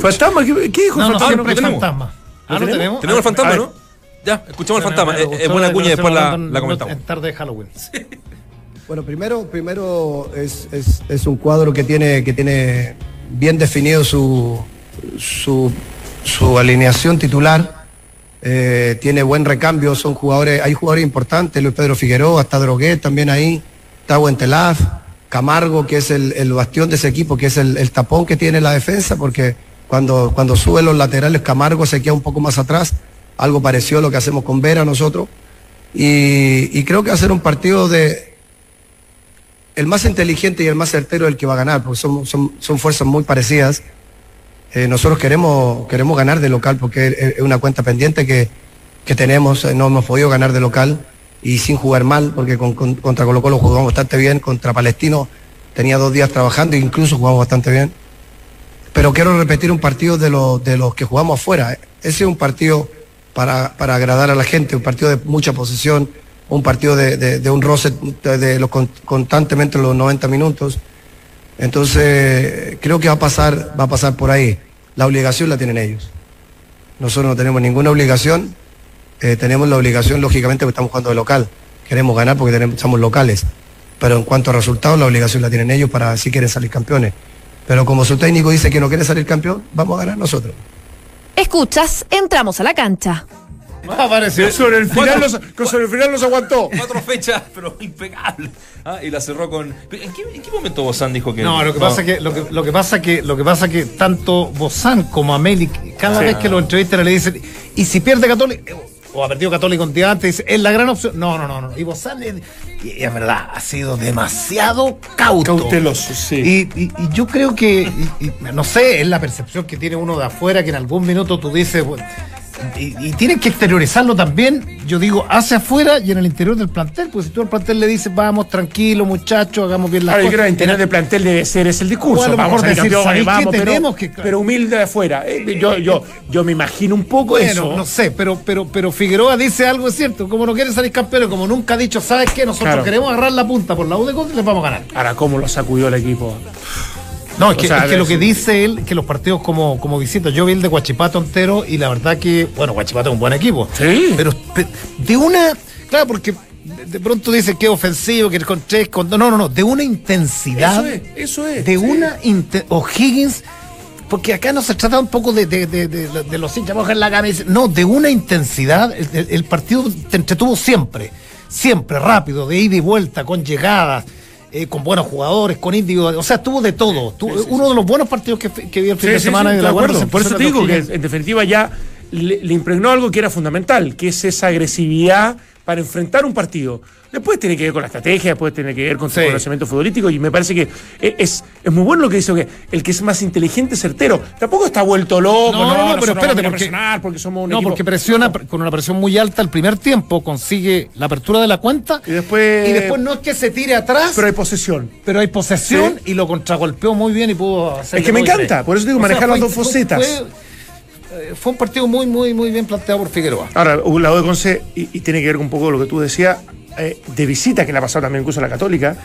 ¿Fantasma? ¿Qué, qué dijo No, el no, fantasma? siempre hay tenemos. fantasmas. Ah, ¿no tenemos? tenemos? Tenemos el fantasma. ¿no? Ya, escuchamos el Tenemos, fantasma. me Es, gustó es buena cuña, lo después la, comentamos. En tarde de Halloween. Bueno, primero, primero es, es- es un cuadro que tiene, que tiene bien definido su, su, su alineación titular. Eh, tiene buen recambio, son jugadores, hay jugadores importantes, Luis Pedro Figueroa, está Droguet también ahí, está Huentelaz, Camargo, que es el, el bastión de ese equipo, que es el, el tapón que tiene la defensa, porque cuando, cuando suben los laterales, Camargo se queda un poco más atrás, algo parecido a lo que hacemos con Vera nosotros. Y, creo que va a ser un partido de, el más inteligente y el más certero el que va a ganar, porque son, son, son fuerzas muy parecidas. Eh, nosotros queremos, queremos ganar de local porque es, una cuenta pendiente que, que tenemos, eh, no hemos podido ganar de local y sin jugar mal, porque con- con- contra Colo Colo jugamos bastante bien, contra Palestino tenía dos días trabajando e incluso jugamos bastante bien. Pero quiero repetir un partido de, los de los que jugamos afuera. Ese es un partido para, para agradar a la gente, un partido de mucha posesión, un partido de, de- un roce de, de constantemente los 90 minutos. Entonces, creo que va a pasar, va a pasar por ahí. La obligación la tienen ellos. Nosotros no tenemos ninguna obligación. Eh, tenemos la obligación, lógicamente, porque estamos jugando de local. Queremos ganar porque tenemos, somos locales. Pero en cuanto a resultados, la obligación la tienen ellos para si quieren salir campeones. Pero como su técnico dice que no quiere salir campeón, vamos a ganar nosotros. Escuchas, entramos a la cancha. Apareció. Sobre el final los, sobre el final los aguantó. Cuatro fechas, pero impecable. Ah, y la cerró con. ¿En qué, en qué momento Bozán dijo que.? No, lo que pasa que lo que lo que pasa que lo que pasa que tanto Bozán como Ameli cada Sí. vez que lo entrevistan le dicen y si pierde Católico o ha perdido Católico día antes dice, es la gran opción. No, no, no, no. Y Bozán es, y es verdad, ha sido demasiado cauto. Cauteloso, sí. Y, y- y yo creo que, y no sé, es la percepción que tiene uno de afuera que en algún minuto tú dices, bueno, y, y tienen que exteriorizarlo también, yo digo, hacia afuera y en el interior del plantel, porque si tú al plantel le dices, vamos, tranquilo, muchachos, hagamos bien las Ahora, yo creo que cosas. el interior de plantel debe ser ese el discurso. O a lo vamos a decir, campeones, ¿sabéis qué? vamos, pero, que- pero humilde de afuera. Eh, Yo, yo, yo me imagino un poco Bueno, eso. no sé, pero, pero, pero Figueroa dice algo es cierto, como no quiere salir campeón, como nunca ha dicho, ¿sabes qué? Nosotros Claro. queremos agarrar la punta por la U de y les vamos a ganar. Ahora, ¿cómo lo sacudió el equipo? No, es que, sea, es que lo que dice él, que los partidos como, como visita, yo vi el de Guachipato entero y la verdad que, bueno, Guachipato es un buen equipo. Sí. Pero pe- de una, claro, porque de, pronto dice que es ofensivo, que es con tres, con no, no, no, de una intensidad. Eso es, eso es. De sí. una O'Higgins, porque acá no se trata un poco de, de, de, los hinchas mojar la camisa, no, de una intensidad. El, el- el partido te entretuvo siempre, siempre, rápido, de ida y vuelta, con llegadas. Eh, con buenos jugadores, con individuos, o sea, tuvo de todo. Tuvo- uno de los buenos partidos que, que vi el fin Sí, de sí, semana sí, de la. Por eso te digo que en definitiva ya le, le impregnó algo que era fundamental, que es esa agresividad para enfrentar un partido. Después tiene que ver con la estrategia, después tiene que ver con su Sí. conocimiento futbolístico y me parece que e- es, es muy bueno lo que dice que el que es más inteligente certero. Tampoco está vuelto loco, No, no, no, no, pero espérate, porque- presionar porque somos un No, equipo- porque presiona pr- con una presión muy alta el primer tiempo, consigue la apertura de la cuenta Y después- y después no es que se tire atrás, Pero hay posesión. pero hay posesión y lo contragolpeó muy bien y pudo hacer. Es que me encanta, por eso digo, manejar las dos facetas. Fue, eh, fue un partido muy, muy, muy bien planteado por Figueroa. Ahora, un lado de Conce, y, y tiene que ver con un poco lo que tú decías, eh, de visita que le ha pasado también incluso a la Católica,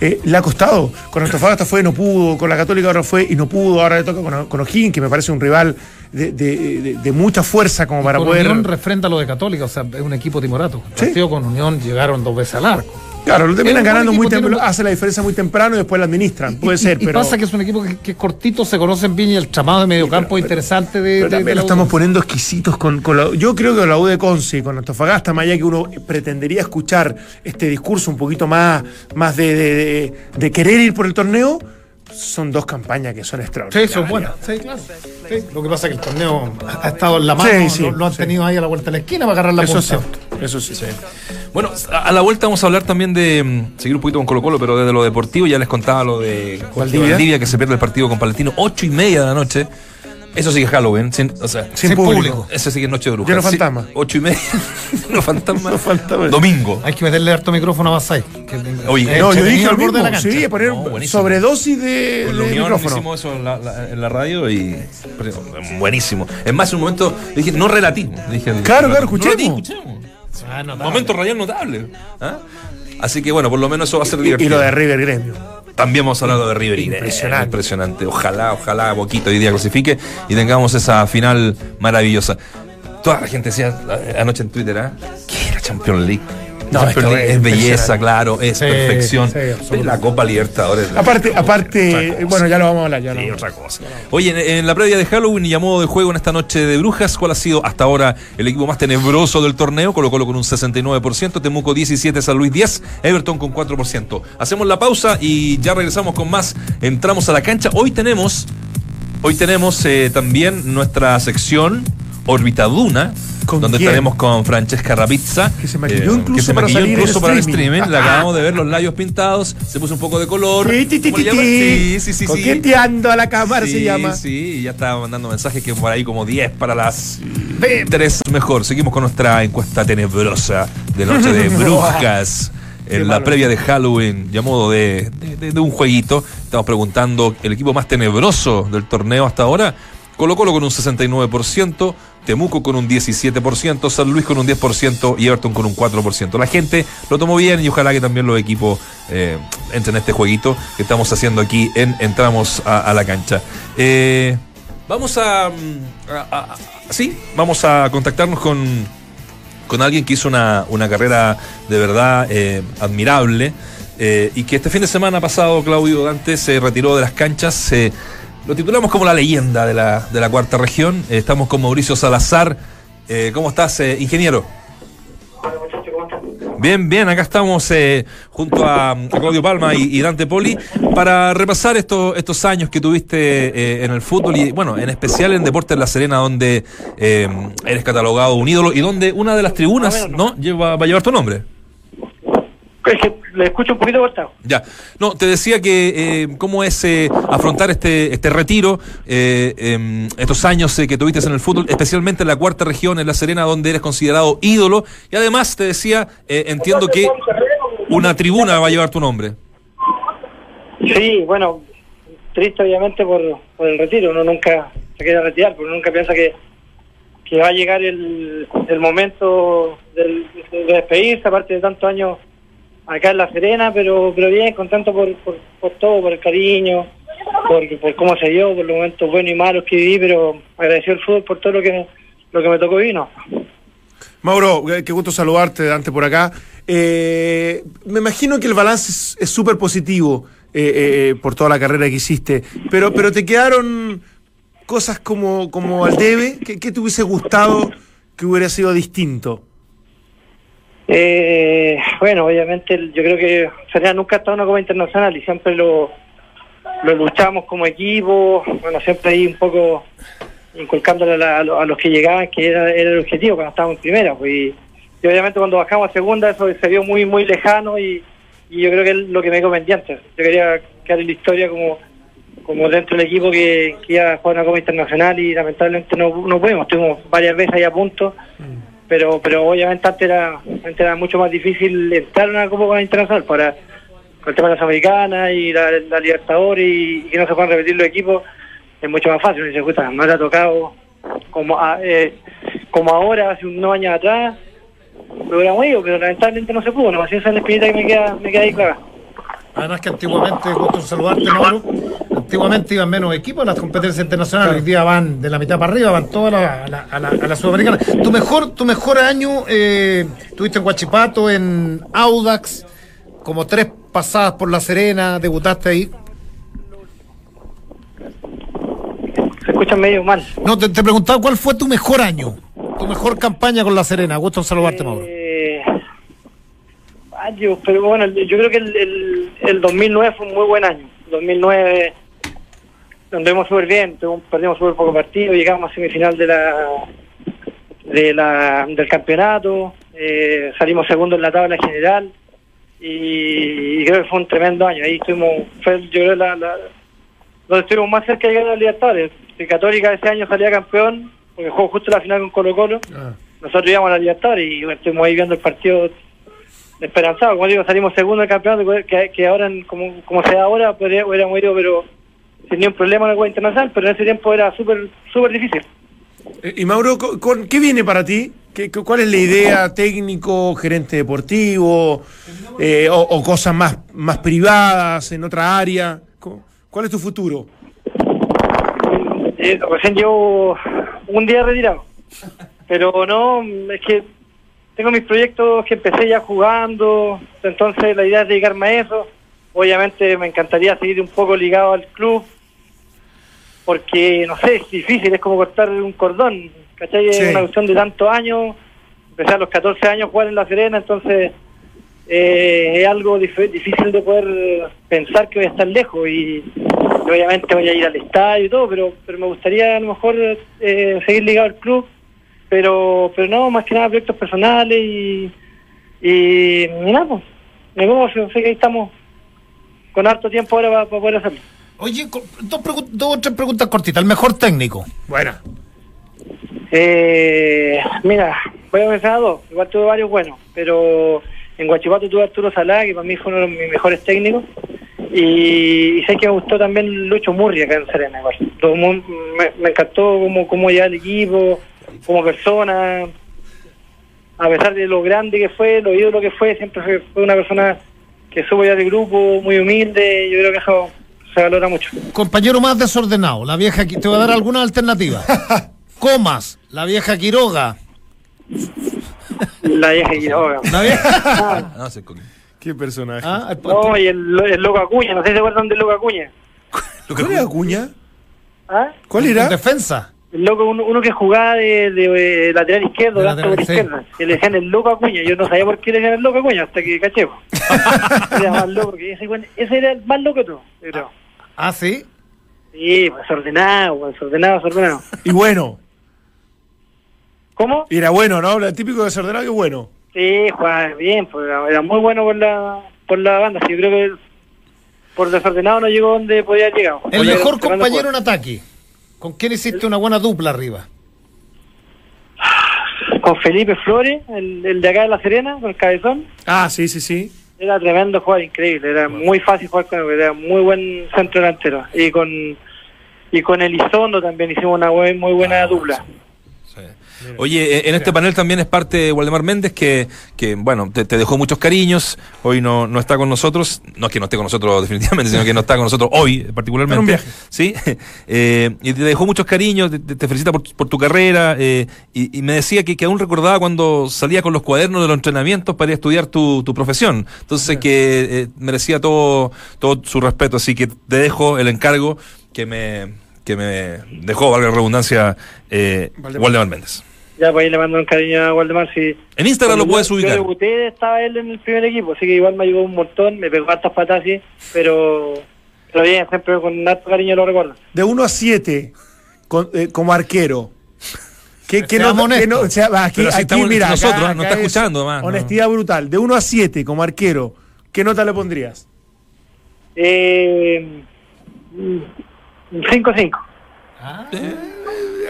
eh, le ha costado. Con Antofagasta fue y no pudo, con la Católica ahora fue y no pudo, ahora le toca con, con O'Higgins, que me parece un rival de, de- de- de mucha fuerza como para con poder. Unión refrenda lo de Católica, o sea, es un equipo timorato. El Sí. partido con Unión llegaron dos veces al arco. Claro, lo terminan ganando muy temprano, un- hace la diferencia muy temprano y después la administran. Puede ser, y pero. pasa que es un equipo que, que es cortito, se conocen bien y el chamado de mediocampo es interesante de, Pero de- también de lo estamos poniendo exquisitos con, con la- Yo creo que con la U de Conce y con Antofagasta, más allá que uno pretendería escuchar este discurso un poquito más, más de, de- de- de querer ir por el torneo, son dos campañas que son Sí, extraordinarias. eso es bueno. Sí, claro. Sí, Lo que pasa es que el torneo ha estado en la mano, Sí, sí, lo, lo han sí. tenido ahí a la vuelta de la esquina para agarrar la Eso punta. Eso sí. Bueno, a a la vuelta vamos a hablar también de mm, seguir un poquito con Colo Colo, pero desde lo deportivo ya les contaba lo de Valdivia. Valdivia, que se pierde el partido con Palestino, ocho y media de la noche. Eso sí que es Halloween, sin- o sea, Sin Sin público. público. Eso sí que es noche de brujas. Lleno de Sí, fantasmas. ocho y media. no fantasmas. No fantasmas. Domingo. Hay que meterle harto micrófono a Basay. Oye, es No, yo dije al borde de la cancha. Sí, poner No, buenísimo. sobredosis de, la de micrófono. hicimos eso en la, la- en la radio y buenísimo. Es más, en un momento dije, no relativo. Le dije, Claro, no claro, escuchemos. escuchemos. Ah, no, Momento radial notable. ¿ah? Así que bueno, por lo menos eso va a ser Y, divertido. y lo de River Gremio. También vamos a hablar de River. Impresionante. eh, impresionante. Ojalá, ojalá Boquito hoy día clasifique y tengamos esa final maravillosa. Toda la gente decía eh, anoche en Twitter, ¿ah? ¿Qué es la Champions League? No, es belleza, claro, es Sí, perfección. sí, la Copa Libertadores. Aparte, aparte, cosa. bueno, ya lo vamos a hablar. Ya Sí, otra cosa. Oye, en, en la previa de Halloween y a modo de juego en esta noche de brujas, ¿cuál ha sido hasta ahora el equipo más tenebroso del torneo? Colo Colo con un 69%, Temuco 17, San Luis 10, Everton con 4%. Hacemos la pausa y ya regresamos con más. Entramos a la cancha. Hoy tenemos, hoy tenemos eh, también nuestra sección Orbitaduna. ¿Con donde quién? estaremos con Francesca Rapizza. Que se maquilló eh, incluso que se para maquilló en incluso para el streaming. streaming. Le acabamos de ver los labios pintados. Se puso un poco de color. Sí. Sí, sí, sí. Coqueteando a la cámara se llama. Sí, ya estaba mandando mensajes que por ahí como 10 para las 3 mejor. Seguimos con nuestra encuesta tenebrosa de Noche de Brujas. Qué En la malo. previa de Halloween, ya modo de, de- de- de un jueguito, estamos preguntando el equipo más tenebroso del torneo hasta ahora. Colo Colo con un 69%, Temuco con un 17%, San Luis con un 10% y Everton con un 4%. La gente lo tomó bien y ojalá que también los equipos eh, entren en este jueguito que estamos haciendo aquí en Entramos a, la cancha. Eh, vamos a, mm, a- Sí, vamos a contactarnos con, con alguien que hizo una, una carrera de verdad eh, admirable y que este fin de semana pasado Claudio Dante se retiró de las canchas. Lo titulamos como la leyenda de la, de la cuarta región. Eh, estamos con Mauricio Salazar. Eh, ¿Cómo estás, eh, ingeniero? Bien, bien, acá estamos eh, junto a, a Claudio Palma y, y Dante Poli para repasar estos, estos años que tuviste eh, en el fútbol y, bueno, en especial en Deportes La Serena, donde eres catalogado un ídolo y donde una de las tribunas ¿no? Lleva, va a llevar tu nombre. Es que le escucho un poquito cortado. Ya, no, te decía que eh, cómo es eh, afrontar este, este retiro, eh, em, estos años eh, que tuviste en el fútbol, especialmente en la cuarta región, en La Serena, donde eres considerado ídolo. Y además te decía, eh, entiendo que una tribuna va a llevar tu nombre. Sí, bueno, triste obviamente por, por el retiro. Uno nunca se quiere retirar, pero uno nunca piensa que, que va a llegar el, el momento del- de despedirse, aparte de tantos años acá en La Serena, pero pero bien, contento por, por, todo, por el cariño, por, por cómo se dio, por los momentos buenos y malos que viví, pero agradecido al fútbol por todo lo que, lo que me tocó vino. Mauro, eh, qué gusto saludarte, Dante, por acá. Eh, me imagino que el balance es- súper positivo eh, eh, por toda la carrera que hiciste, pero, pero te quedaron cosas como, como al debe. ¿Qué, qué te hubiese gustado que hubiera sido distinto? Eh, bueno, obviamente yo creo que Serena nunca ha estado en una Copa Internacional y siempre lo, lo luchamos como equipo, bueno, siempre ahí un poco inculcándole a, a lo- a los que llegaban que era, el objetivo cuando estábamos en primera, pues, y, obviamente cuando bajamos a segunda eso se vio muy muy lejano y, yo creo que es lo que me quedó pendiente. Yo quería quedar en la historia como como dentro del equipo que, que iba a jugar una Copa Internacional y lamentablemente no, no pudimos, estuvimos varias veces ahí a punto pero pero obviamente antes era, antes era mucho más difícil entrar en una Copa Internacional para con el tema de las americanas y la, la Libertadores y, que no se puedan repetir los equipos es mucho más fácil se escucha no le ha tocado como a- eh, como ahora hace unos años atrás lo hubiéramos ido pero lamentablemente no se pudo no así esa es la espinita que me queda me queda ahí clara Además que antiguamente, gusto saludarte, Mauro, antiguamente iban menos equipos a las competencias internacionales, hoy día van de la mitad para arriba, van todas a la, a la, a la sudamericana. Tu mejor, tu mejor año, eh, tuviste en Guachipato, en Audax, como tres pasadas por La Serena, debutaste ahí. Se escucha medio mal. No, te, te preguntaba cuál fue tu mejor año, tu mejor campaña con La Serena. Gusto en saludarte, Mauro. Eh, años, pero bueno, yo creo que el, el, el 2009 fue un muy buen año. 2009 donde vimos súper bien, perdimos súper poco partido, llegamos a semifinal de la, de la del campeonato, eh, salimos segundo en la tabla general y, y creo que fue un tremendo año. Ahí estuvimos, fue, yo creo, la, la, donde estuvimos más cerca de llegar a la Libertadores. Si Católica ese año salía campeón, porque jugó justo la final con Colo Colo, nosotros íbamos a la Libertadores y bueno, estuvimos ahí viendo el partido esperanzado. Como digo, salimos segundo del campeonato, que, que ahora, en- como, como se da ahora, podría, hubiéramos ido, pero sin ningún problema en el juego internacional, pero en ese tiempo era súper súper difícil. Eh, Y Mauro, ¿con- con- ¿qué viene para ti? ¿Qué, qué- ¿Cuál es la idea? ¿Técnico, gerente deportivo? eh, o, o cosas más, más privadas en otra área? ¿Cuál es tu futuro? Eh, recién llevo un día retirado. Pero no, es que tengo mis proyectos que empecé ya jugando, entonces la idea es dedicarme a eso. Obviamente me encantaría seguir un poco ligado al club, porque no sé, es difícil, es como cortar un cordón, ¿cachai? Es Sí. una cuestión de tantos años, empecé a los 14 años a jugar en La Serena, entonces eh, es algo dif- difícil de poder pensar que voy a estar lejos y, y obviamente voy a ir al estadio y todo, pero, pero me gustaría a lo mejor eh, seguir ligado al club, pero pero no, más que nada proyectos personales y, y, y nada, pues, sé que ahí estamos con harto tiempo ahora para, poder hacerlo. Oye, dos, pregun- dos o tres preguntas cortitas. El mejor técnico. Bueno, Eh, mira, voy a mencionar dos. Igual tuve varios buenos, pero en Guachipato tuve a Arturo Salá, que para mí fue uno de mis mejores técnicos. Y, y sé que me gustó también Lucho Murri acá en Serena. Igual. Me, me encantó cómo, cómo lleva el equipo, como persona. A pesar de lo grande que fue, lo ídolo que fue, siempre fue una persona que supo ya del grupo, muy humilde. Yo creo que eso se valora mucho. Compañero más desordenado. La vieja. Te voy a dar alguna alternativa. Comas. La vieja Quiroga. La vieja Quiroga. La vieja. No, co- qué personaje. Ah, el- No, y el, el Loco Acuña, no sé si se acuerdan del Loco Acuña. ¿Cuál era Acuña? ¿Ah? ¿Cuál era? Defensa. El loco, uno, uno que jugaba de, de, lateral izquierdo, De tanto por lateral, sí. izquierda, que le decían el loco Acuña. Yo no sabía por qué le decían el loco Acuña hasta que caché. era más loco que ese, era el más loco de todos, yo creo. Ah, sí. Sí, pues, desordenado, pues, desordenado, desordenado. Y bueno, ¿Cómo? y era bueno, ¿no? El típico desordenado que bueno. Sí, jugaba bien, pues, era, era muy bueno por la, por la banda. Yo creo que por desordenado no llegó donde podía llegado. El mejor compañero en ataque. ¿Con quién hiciste una buena dupla arriba? Con Felipe Flores, el, el de acá de La Serena, con el cabezón. Ah, sí, sí, sí. Era tremendo jugador, increíble. Era muy fácil jugar con él, era muy buen centro delantero. Y con y con Elizondo también hicimos una muy buena dupla. Sí. Oye, eh, en este panel también es parte Waldemar Méndez, que, que bueno, te, te dejó muchos cariños, hoy no, no está con nosotros, no es que no esté con nosotros definitivamente, sino que no está con nosotros hoy en un particularmente. viaje. Sí, eh, y te dejó muchos cariños, te, te felicita por, por tu carrera, eh, y, y me decía que, que aún recordaba cuando salía con los cuadernos de los entrenamientos para ir a estudiar tu, tu profesión. Entonces que eh, merecía todo, todo su respeto, así que te dejo el encargo que me, que me dejó, valga la redundancia, eh. Waldemar Méndez. Ya pues ahí le mando un cariño a Waldemar. Si, En Instagram lo puedes yo- ubicar. Yo debuté, estaba él en el primer equipo, así que igual me ayudó un montón, me pegó hartas patas sí, pero, pero bien, siempre con harto cariño lo recuerdo. De 1 a 7 con- eh, como arquero. ¿Qué, qué nota- qué no- o sea, aquí, si aquí, mira, nosotros, acá- no acá está es escuchando, no. Honestidad brutal. De 1 a 7 como arquero, ¿qué nota le pondrías? Eh, 5-5.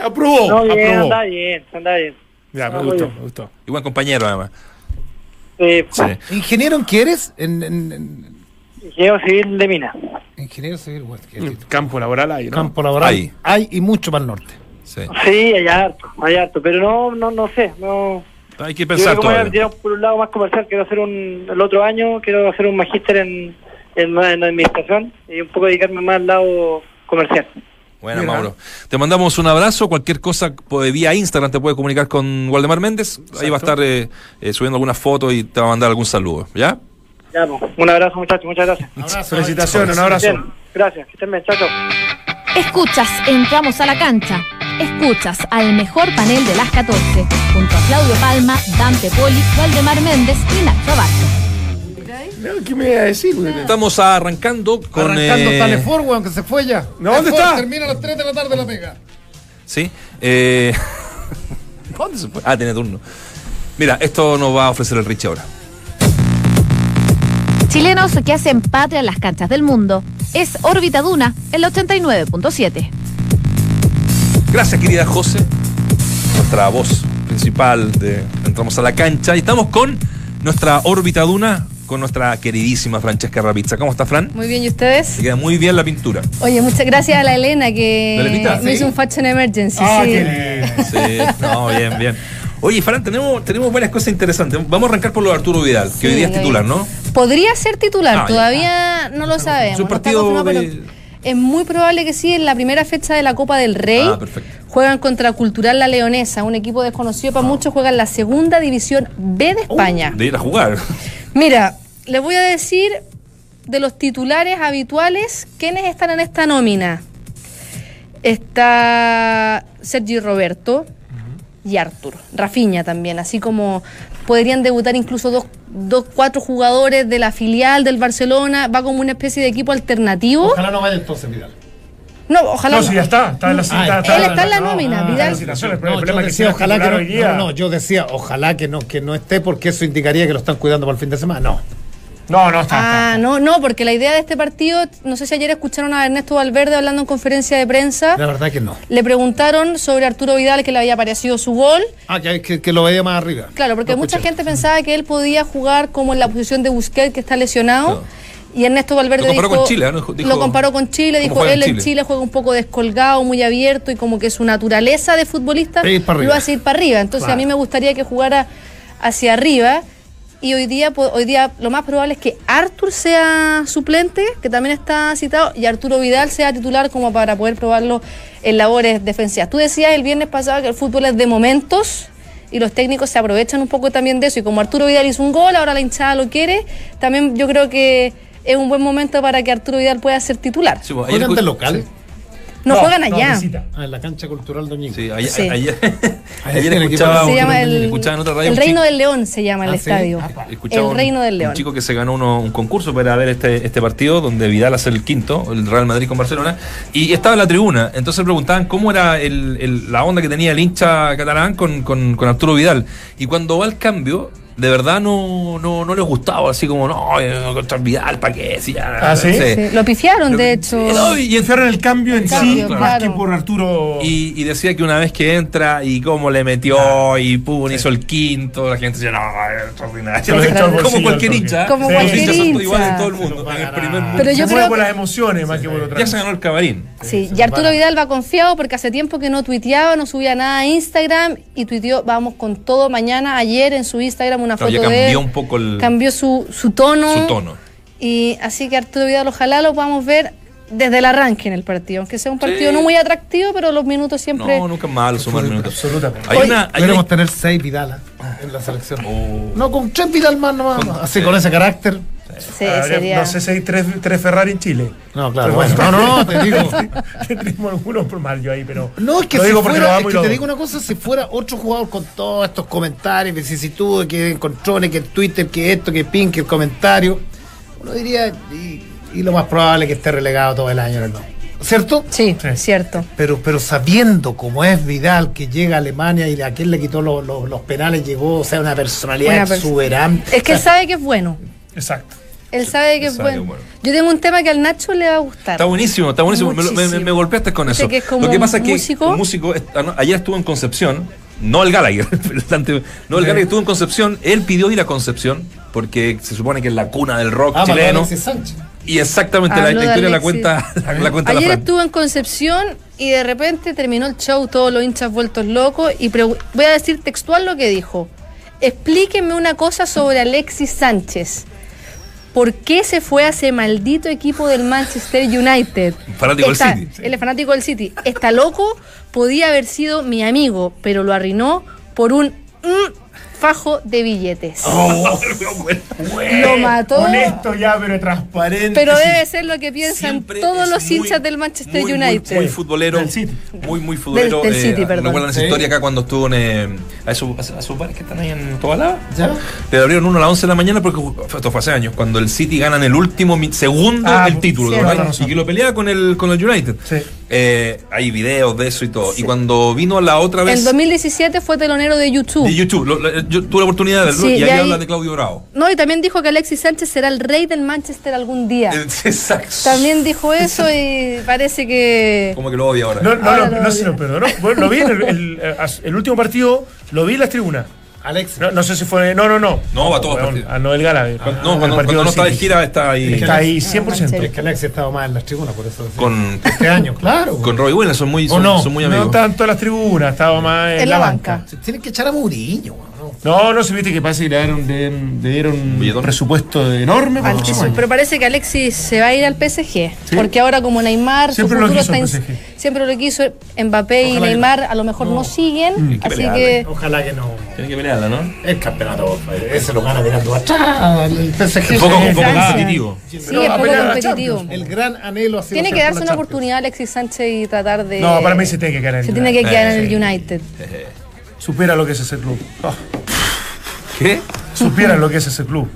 Aprobó. no, bien, aprobó. anda bien, anda bien. Ya, me gustó, me gustó. Y buen compañero, además. Eh, Sí. ¿Ingeniero en qué eres? En, en- en- Ingeniero civil de mina. ingeniero civil, bueno. Campo laboral ahí, ¿no? Campo laboral. Ahí. Hay y mucho para el norte. sí. Sí, hay harto, hay harto, pero no, no, no sé, no. Hay que Yo pensar creo que me voy a todavía. tirar por un lado más comercial, quiero hacer un, el otro año, quiero hacer un magíster en, en, más en administración y un poco dedicarme más al lado comercial. Bueno, Mauro. Te mandamos un abrazo. Cualquier cosa pues, vía Instagram te puede comunicar con Waldemar Méndez. Ahí va a estar eh, eh, subiendo algunas fotos y te va a mandar algún saludo. ¿Ya? Ya, pues, un abrazo, muchachos. Muchas gracias. Felicitaciones, un abrazo. Bien, gracias. Que estén bien, chao, chao. Escuchas, entramos a la cancha. Escuchas al mejor panel de las 14, junto a Claudio Palma, Dante Poli, Valdemar Méndez y Nacho Abarca. No, ¿Qué me iba a decir? güey? Estamos arrancando con. Arrancando eh, Tale Ford, weón, que se fue ya. No, ¿dónde está? Termina a las 3 de la tarde la pega. Sí. Eh, ¿Dónde se fue? Ah, tiene turno. Mira, esto nos va a ofrecer el Richie ahora. Chilenos que hacen patria en las canchas del mundo. Es Órbita Duna, el 89.7. Gracias, querida José. Nuestra voz principal de Entramos a la cancha. Y estamos con nuestra órbita duna, con nuestra queridísima Francesca Rapizza. ¿Cómo está, Fran? Muy bien, ¿y ustedes? Se queda muy bien la pintura. Oye, muchas gracias a la Elena que ¿La me Sí. hizo un Fashion Emergency. Ah, sí. Sí, no, bien, bien. Oye, Fran, tenemos, tenemos varias cosas interesantes. Vamos a arrancar por lo de Arturo Vidal, que hoy día es titular, ¿no? Podría ser titular, Ah, todavía no lo sabemos. Es un no está partido de- es muy probable que sí, en la primera fecha de la Copa del Rey. Ah, perfecto. Juegan contra Cultural La Leonesa, un equipo desconocido para muchos, juegan la segunda división B de España. De ir a jugar. Mira, les voy a decir de los titulares habituales, ¿quiénes están en esta nómina? Está Sergi Roberto y Artur. Rafiña también, así como podrían debutar incluso dos, dos, cuatro jugadores de la filial del Barcelona, va como una especie de equipo alternativo. Ojalá no vaya entonces, Vidal. No, ojalá. No, sí, ya está. Está en la, Ah, él está en la nómina, no, Vidal. está en la día. no, no, yo decía, ojalá que no, que no esté porque eso indicaría que lo están cuidando para el fin de semana. No. No, no está. Ah, no, no, porque la idea de este partido, no sé si ayer escucharon a Ernesto Valverde hablando en conferencia de prensa. La verdad que no. Le preguntaron sobre Arturo Vidal, que le había parecido su gol. Ah, que, que, que lo veía más arriba. Claro, porque mucha escuché. gente pensaba que él podía jugar como en la posición de Busquets, que está lesionado. Y Ernesto Valverde Lo comparó dijo, con Chile, ¿no? Dijo- lo comparó con Chile, ¿Cómo dijo él en Chile? Chile juega un poco descolgado, muy abierto y como que su naturaleza de futbolista lo hace ir para arriba. Entonces Claro. a mí me gustaría que jugara hacia arriba. Y hoy día, hoy día lo más probable es que Artur sea suplente, que también está citado, y Arturo Vidal sea titular como para poder probarlo en labores defensivas. Tú decías el viernes pasado que el fútbol es de momentos y los técnicos se aprovechan un poco también de eso. Y como Arturo Vidal hizo un gol, ahora la hinchada lo quiere, también yo creo que es un buen momento para que Arturo Vidal pueda ser titular. Sí, pues, ayer ¿Juegan escu- de local? No, juegan allá. Ah, en la cancha cultural Doñico. Sí, Sí. ayer, Ayer escuchaba, se llama el, escuchaba en otra radio el un Reino chico- del León, se llama el Ah, sí. estadio. Ah, escuchaba el un- Reino del León. Un chico que se ganó uno- un concurso para ver este, este partido donde Vidal hace el quinto, el Real Madrid con Barcelona, y estaba en la tribuna. Entonces preguntaban cómo era el- el- la onda que tenía el hincha catalán con, con- con Arturo Vidal. Y cuando va al cambio, de verdad no, no, no les gustaba, así como, no, eh, contra Vidal, ¿para qué? Si ya- Ah, ¿sí? Sí, Lo pifiaron, de hecho. No, y, y en- Hicieron el cambio en cambio, sí, más que por Arturo. y- y decía que una vez que entra y cómo le metió y pum, hizo el quinto, la gente decía, no, es extraordinario. Como bolsillo cualquier hincha. Como cualquier hinchas son hincha. iguales en todo el mundo. En el primer Pero se yo creo por que- las emociones más que por otra Ya se ganó el camarín. Sí, y Arturo para. Vidal va confiado porque hace tiempo que no tuiteaba, no subía nada a Instagram y tuiteó, vamos con todo mañana, ayer en su Instagram una Claro, foto ya de cambió él, un poco el, cambió su, su tono. su tono. Y así que Arturo Vidal ojalá lo podamos ver desde el arranque en el partido, aunque sea un partido Sí. no muy atractivo, pero los minutos siempre... No, nunca es malo sumar minutos. Absolutamente. Hay Oye, una. Hay Queremos una- tener seis Vidal ¿ah? en la selección. Oh. No, con tres Vidal más nomás. Así con ese carácter. Sí, Habría- sería... No sé si hay tres, tres Ferrari en Chile. No, claro. Bueno, bueno. no, no, te digo. Tenemos algunos por mal yo ahí, pero. No, es que, lo si digo porque fuera, lo es que lo te digo una cosa, si fuera otro jugador con todos estos comentarios, vicisitudes, que encontrones, que Twitter, que esto, que pin, que el comentario, uno diría, y, y lo más probable es que esté relegado todo el año en el no. ¿Cierto? Sí, Sí. cierto. Pero, pero sabiendo cómo es Vidal, que llega a Alemania y a quien le quitó los, los- los penales, llegó, o sea, una personalidad Una exuberante. Es que él sabe que es bueno. Exacto. Él sabe que es sabe bueno. Yo tengo un tema que al Nacho le va a gustar. Está buenísimo, está buenísimo. Me, me- golpeaste con eso. que es como Lo que pasa es que músico. un músico ano- ayer estuvo en Concepción, no el Gallagher, pero el ante- no el Gallagher estuvo en Concepción, él pidió ir a Concepción porque se supone que es la cuna del rock Ah, chileno. Y exactamente la, la de historia la cuenta la, la cuenta la Ayer Fran. estuvo en Concepción y de repente terminó el show, todos los hinchas vueltos locos. Y voy a decir textual lo que dijo. Explíqueme una cosa sobre Alexis Sánchez. ¿Por qué se fue a ese maldito equipo del Manchester United? Fanático del City. Él es fanático del City. Está loco, podía haber sido mi amigo, pero lo arruinó por un mm, fajo de billetes. Oh. Lo mató. Honesto ya, pero transparente. Pero sí. debe ser lo que piensan Siempre todos los muy- hinchas del Manchester muy, muy, United. Muy, futbolero. Del City. Muy, muy futbolero. Del- del City, perdón. ¿Recuerdan esa Sí. historia acá cuando estuvo en. eh, a, esos, a esos bares que están ahí en Tobalaba? ¿Ya? Le abrieron uno a las 11 de la mañana porque esto fue hace años, cuando el City gana en el último segundo Ah, el título. Razón. Y que lo pelea con el, con el United. Sí. Eh, hay videos de eso y todo. Y cuando vino la otra vez En 2017 fue telonero de YouTube. de YouTube, lo- lo- yo tuve la oportunidad de verlo Sí, y de ahí ahí- habla de Claudio Bravo. No, y también dijo que Alexis Sánchez será el rey del Manchester algún día. Exacto. También dijo eso y parece que. Como que lo odia ahora. No, no, Ahora no, lo no se lo perdonó. Bueno, lo vi en el, el- eh, el último partido, lo vi en las tribunas. Alex. No, no sé si fue. No, no, no. No, va a todos los Weón, partidos. A Noel Gala. Cuando- no, cuando, cuando no está de gira está ahí Está ahí Ah, 100%. Es que Alex estaba más en las tribunas, por eso. con, Este año, claro. con Roy Williams, son muy, ¿O son, no? son muy No amigos. tanto en las tribunas, estaba más en, En la banca. Se tienen que echar a Mourinho, weón, ¿no? No, se viste que parece que le dieron, le, le dieron un presupuesto enorme para el próximo Altísimo. año. Pero parece que Alexis se va a ir al PSG. Porque ahora, como Neymar, Siempre su lo futuro quiso está PSG. Siempre lo quiso. Mbappé y Ojalá Neymar a lo mejor no, siguen. que así pelearla. que. Ojalá que no. Tienen que pelearla, ¿no? El campeonato, ese lo gana mirando atrás. El PSG. Un poco, un poco competitivo. Sí, es poco competitivo. El gran anhelo ha sido Tiene que darse una oportunidad a Alexis Sánchez y tratar de. No, para mí se tiene que quedar en Se el tiene que quedar en el sí. United. Supera lo que es ese club. Oh, ¿Qué? supiera lo que es ese club.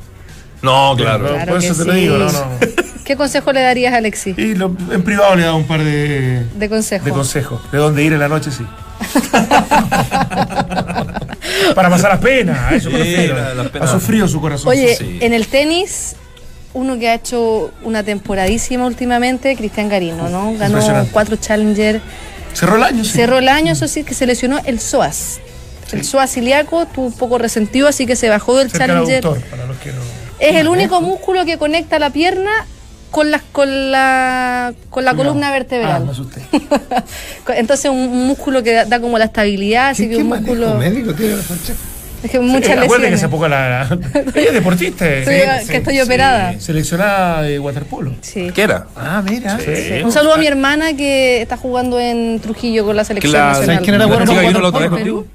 No, claro. Claro Por eso te lo digo, no, no. ¿Qué consejo le darías a Alexis? Y lo- en privado le da un par de, De consejo. de consejos. De dónde ir en la noche, sí. Para pasar las penas, eso Sí, la- las penas. Ha sufrido su corazón. Oye, Sí. en el tenis, uno que ha hecho una temporadísima últimamente, Cristian Garino, ¿no? Ganó cuatro Challenger. Cerró el año, sí. Cerró el año, eso sí, que se lesionó el psoas. El psoas ilíaco estuvo un poco resentido, así que se bajó del Cerca Challenger. autor, para los que no. Es el único músculo que conecta la pierna con la, con la, con la columna Ah, me vertebral. asusté. Entonces un, un músculo que da, da como la estabilidad, así ¿Qué, que qué un músculo... médico tiene la? Es que muchas Eh, Acuérdate que lesiones. hace poco la. la- Ella es deportista. Sí, que sí, estoy sí. operada. Seleccionada de waterpolo. Sí. ¿Qué era? Ah, mira. Un saludo a mi hermana que está jugando en Trujillo con la selección la- nacional. ¿Sabes quién era ¿La bueno para waterpolo?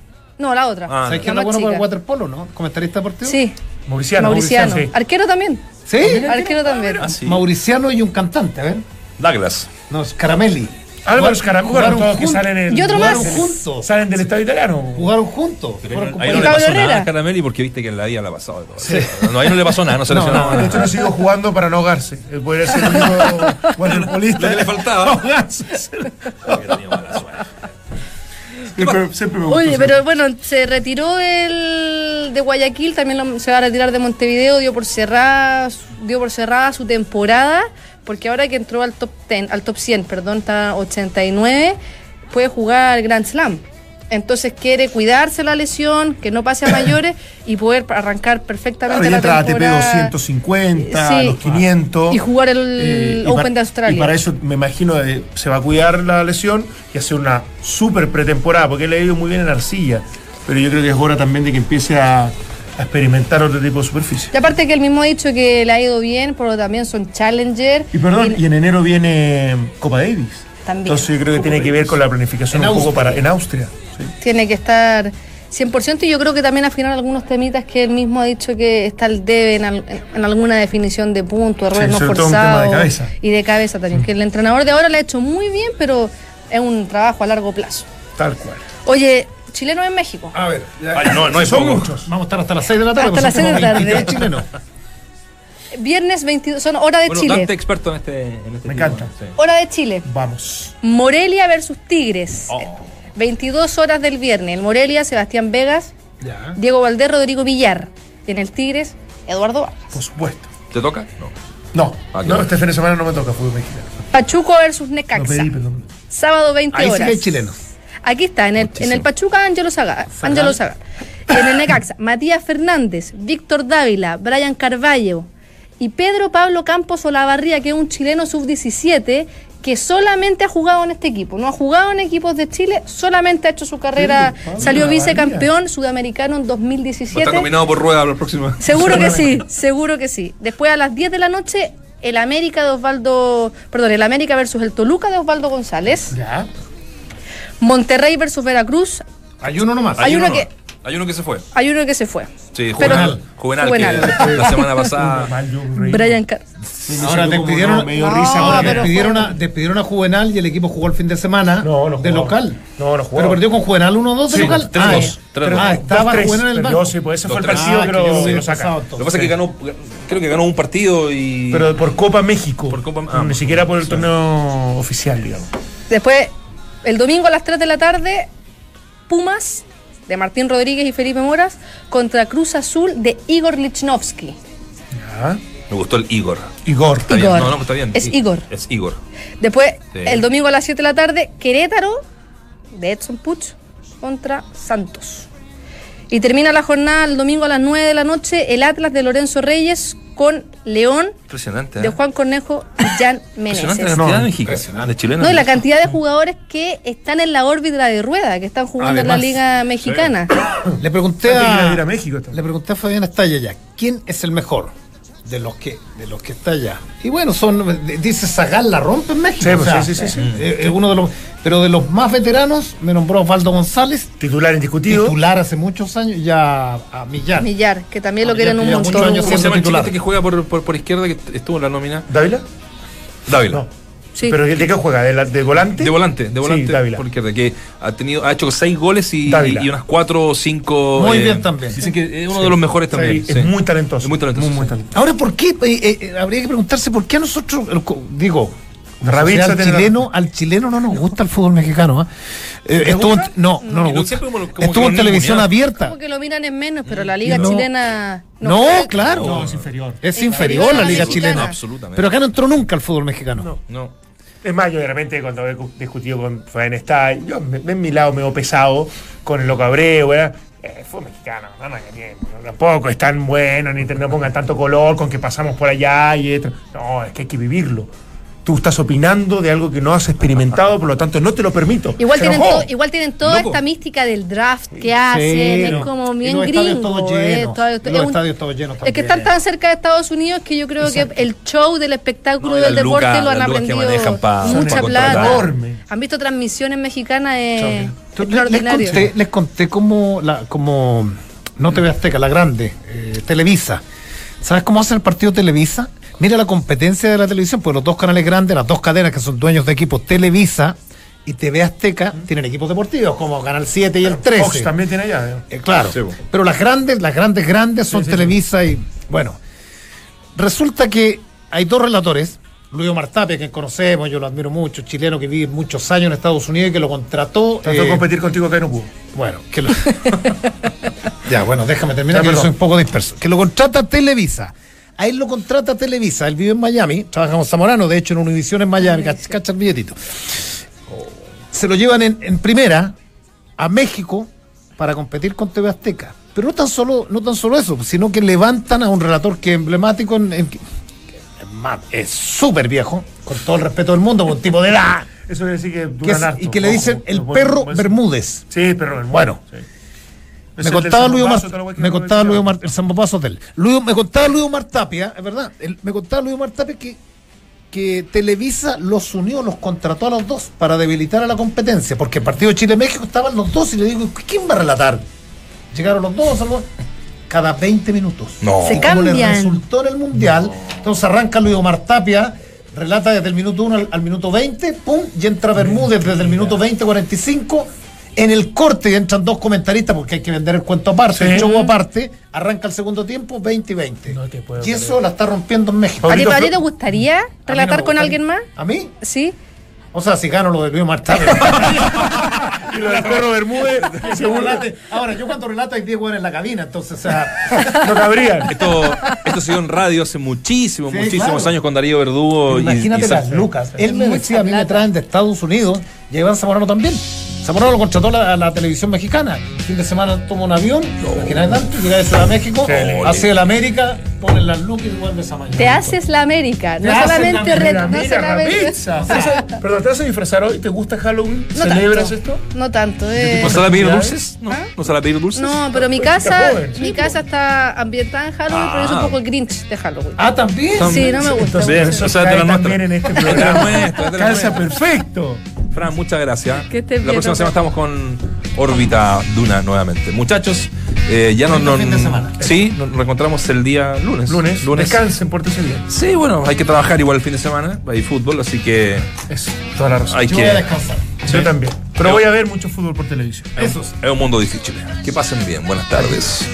No, la otra. Ah, ¿Sabes la quién era bueno para el waterpolo, no? ¿Comentarista deportivo? Sí, Mauriciano. Mauriciano. sí. Arquero también. ¿Sí? Arquero también. Ah, sí. Mauriciano y un cantante, a ver. Douglas. No, es Caramelli. Álvaro Escaramuz, Jugaron todos que juntos. salen en. Y otro más. Jugaron juntos. Salen del Estado italiano. Jugaron juntos. Ahí no le pasó nada a Caramelli porque viste que en la vida le ha pasado de todo. No, ahí no le pasó nada, no se No, lesionó no, de hecho no siguió jugando para no ahogarse. Él podría ser el único waterpolista. Lo que le faltaba. No ahogarse. Siempre, siempre me gustó. Oye, pero bueno, se retiró el de Guayaquil, también lo- se va a retirar de Montevideo, dio por cerrada, dio por cerrada su temporada, porque ahora que entró al top 10, al top 100, perdón, está 89, puede jugar Grand Slam. Entonces quiere cuidarse la lesión, que no pase a mayores y poder arrancar perfectamente Claro, la a ATP temporada. 250, Sí. los 500. Y jugar el Eh, Open para- de Australia. Y para eso me imagino eh, se va a cuidar la lesión y hacer una súper pretemporada, porque él le ha ido muy bien en arcilla. Pero yo creo que es hora también de que empiece a, a experimentar otro tipo de superficie. Y aparte que él mismo ha dicho que le ha ido bien, pero también son Challenger. Y perdón, y en enero viene Copa Davis. También. Entonces yo creo que tiene que ver con la planificación En un poco para en Austria. Sí. tiene que estar 100% y yo creo que también afinar algunos temitas que él mismo ha dicho que está el debe en, al- en alguna definición de punto, errores Sí, no tema de forzados cabeza. y de cabeza también, que el entrenador de ahora le ha hecho muy bien, pero es un trabajo a largo plazo. Tal cual. Oye, chileno en México. A ver, ya- Ay, no, no es Son poco. muchos. vamos a estar hasta las 6 de la tarde. Hasta las son seis de la tarde. 23 chilenos. Viernes 22, son hora de Bueno, Chile. Dante experto en este. En este Me encanta. sí. Hora de Chile. Vamos. Morelia versus Tigres. Oh. 22 horas del viernes. El Morelia, Sebastián Vegas, Ya. Diego Valdés, Rodrigo Villar. En el Tigres, Eduardo Vargas. Por supuesto. ¿Te toca? No. No, Ah, no este fin de semana no me toca fútbol mexicano. Pachuco versus Necaxa. pedí, perdón. Sábado 20 Ahí sí horas. que hay chilenos. Aquí está, en el, en el Pachuca, Ángelo Saga. Ángelo Saga. En el Necaxa, Matías Fernández, Víctor Dávila, Brian Carballo y Pedro Pablo Campos Olavarría, que es un chileno sub-17 que solamente ha jugado en este equipo, no ha jugado en equipos de Chile, solamente ha hecho su carrera, salió vicecampeón sudamericano en Va a 2017. estar nominado por rueda la próxima. Seguro que sí, seguro que sí. Después a las 10 de la noche, el América de Osvaldo, perdón, el América versus el Toluca de Osvaldo González, Ya. Monterrey versus Veracruz, Hay uno nomás. Hay uno no. que- Hay uno que se fue. hay uno que se fue. Sí, Pero- Juvenal. Juvenal, Juvenal. que la semana pasada. Brian Car- Ahora despidieron, no, me dio No, risa. ahora despidieron, fue- a, despidieron a Juvenal y el equipo jugó el fin de semana No, no de local. No, no jugó. Pero perdió con Juvenal 1-2 de Sí, local. 3-2, ah, 3-2. ah, estaba Dos, tres, Juvenal en el banco. sí, pues ese fue el partido Ah, que que lo, sí, lo Lo que pasa es que ganó, creo que ganó un partido y. Pero por Copa México. Por Copa- ah, ni siquiera por el torneo oficial, digamos. Después, el domingo a las 3 de la tarde, Pumas de Martín Rodríguez y Felipe Moras contra Cruz Azul de Igor Lichnowsky. Me gustó el Igor. Igor. Está bien. Igor. No, no, está bien. Es Igor. Es Igor. Después, Sí. el domingo a las 7 de la tarde, Querétaro de Edson Puch contra Santos. Y termina la jornada el domingo a las 9 de la noche, el Atlas de Lorenzo Reyes con León Impresionante. ¿eh? de Juan Cornejo y Jan Impresionante la Meneses. cantidad No, de mexicanos, de chilenos. No, y la cantidad de jugadores que están en la órbita de rueda, que están jugando en la Liga Mexicana. Le pregunté de a a, ir a México. le pregunté a Fabián Estalla ya, ¿quién es el mejor de los que de los que está allá? Y bueno, son dice Zagal la rompe en México. Sí, pues, o sea, sí, sí, sí, sí. eh, Es uno de los pero de los más veteranos me nombró Osvaldo González, Titular indiscutido. titular hace muchos años ya a Millar. Millar, que también lo quieren un montón. años ¿Cómo se llama el que juega por, por, por izquierda que estuvo en la nómina? ¿Dávila? Dávila. No. Sí. ¿Pero de qué juega? ¿De, la- de volante? De volante, de volante Sí, por izquierda, que ha tenido, ha hecho seis goles y, unas cuatro o cinco. Muy bien también. Dicen que es uno de los mejores Sí, también. es sí. muy talentoso. Es muy talentoso. Muy, muy sí. talentoso. Ahora, ¿por qué? Eh, eh, habría que preguntarse por qué a nosotros, digo, Ravizza al chileno, al chileno no nos gusta el fútbol mexicano. Eh, estuvo en- no, no siempre como lo- como Estuvo en televisión ningunean. abierta. Como que lo miran en menos, pero la liga No. chilena. No, claro. No, es inferior. Es Es inferior la liga mexicana. chilena. Absolutamente. Pero acá no entró nunca el fútbol mexicano. No. No. Es más, yo de repente cuando he discutido con Fabián está, yo me, me en mi lado medio pesado con el loco Abreu, ¿verdad? Eh, fue mexicano, no, no, que no, tampoco es tan bueno, ni te- no pongan tanto color con que pasamos por allá y esto. No, es que hay que vivirlo. Tú estás opinando de algo que no has experimentado, por lo tanto no te lo permito. Igual Se tienen, enojó. to- igual tienen toda Loco. esta mística del draft que hacen, es no. como bien los gringo. todos eh, todo- es los un- estadios todos llenos Es que están tan cerca de Estados Unidos que yo creo que el show del espectáculo No, y del deporte lo han aprendido pa- mucha pa plata. Enorme. Han visto transmisiones mexicanas eh, Les, les extraordinarias. conté, les conté como, la, como no TV Azteca, la grande, eh, Televisa. ¿Sabes cómo hace el partido Televisa? Mira la competencia de la televisión, pues los dos canales grandes, las dos cadenas que son dueños de equipos, Televisa y TV Azteca, tienen equipos deportivos como Canal 7 y el 13. Fox también tiene allá. ¿eh? Eh, claro. Sí, po. Pero las grandes, las grandes, grandes son Sí, sí, Televisa y. Bueno. Resulta que hay dos relatores. Luis Omar Tapia, que conocemos, yo lo admiro mucho, chileno que vive muchos años en Estados Unidos y que lo contrató. Trató de eh, competir contigo que no pudo. bueno, que lo... ya, bueno, déjame terminar, Ya, que yo soy un poco disperso. Que lo contrata Televisa. A él lo contrata Televisa. Él vive en Miami, trabaja con Zamorano, de hecho, en Univision en Miami. Cach- Cacha el billetito. Se lo llevan en, en primera a México para competir con TV Azteca. Pero no tan solo, no tan solo eso, sino que levantan a un relator que es emblemático en, en- es súper viejo, con todo el respeto del mundo, un tipo de edad. Eso quiere decir que que es- harto. y que le Ojo, dicen el perro Bermúdez. Sí, perro Bermúdez. Bueno. sí. Me contaba Luis Omar, me contaba. Luis Omar, el Zambopazo Hotel. Luis- me contaba Luis Omar Tapia, es verdad, el- me contaba Luis Omar Tapia que, que Televisa los unió, los contrató a los dos para debilitar a la competencia, porque el partido de Chile-México estaban los dos y le digo, ¿quién va a relatar? Llegaron los dos, algo- cada 20 minutos. No. Se Y como les cambian. resultó en el Mundial, entonces arranca Luis Omar Tapia, relata desde el minuto 1 al, al minuto 20, pum, y entra Bermúdez desde el minuto 20, 45. En el corte entran dos comentaristas porque hay que vender el cuento aparte, Sí. el show aparte, arranca el segundo tiempo, 20 y 20. No te puedo y eso la está rompiendo en México. ¿A ti, a ti te gustaría no relatar con alguien más? ¿A mí? Sí. O sea, si gano lo de Luis Omar Tapia. Y lo del perro Bermúdez. Relate- Ahora, yo cuando relato hay 10 hueones en la cabina, entonces, o sea... No cabrían. Esto, esto se dio en radio hace muchísimos, Sí, muchísimos claro. años con Darío Verdugo. y- Imagínate y, las lucas. Él me decía, a mí me traen de Estados Unidos, y a Iván Zamorano también. Zamorano lo contrató la, la televisión mexicana. El fin de semana toma un avión, imagínate tanto, llega de Ciudad de México, Qué hace el América, pone las lucas y vuelve esa mañana. Te haces la América, Te no solamente la re- Mira, no solamente-. ¿Te vas Perdón, ¿te vas a disfrazar hoy? ¿Te gusta Halloween? No ¿Celebras tanto, esto? No tanto, eh. ¿No sale a pedir dulces? ¿No? ¿Ah? ¿No sale a pedir dulces? No, pero mi Pues, casa, joven, mi pues. casa está ambientada en Halloween, pero yo soy Ah. un poco el Grinch de Halloween. Ah, también. Sí, no me gusta. Entonces, Bien, eso o sea, la nuestra. también en este la programa. la Calza perfecto. Fran, muchas gracias. Que estés La bien, próxima semana estamos con órbita Duna nuevamente. Muchachos, eh, ya fin de semana. Sí, nos reencontramos el día lunes. Lunes, descansen, pórtese bien. Sí, bueno, hay que trabajar igual el fin de semana, hay fútbol, así que Eso, toda la razón. hay Yo que... voy a descansar. Yo también. Pero voy a ver mucho fútbol por televisión. Es un mundo difícil. Que pasen bien. Buenas tardes.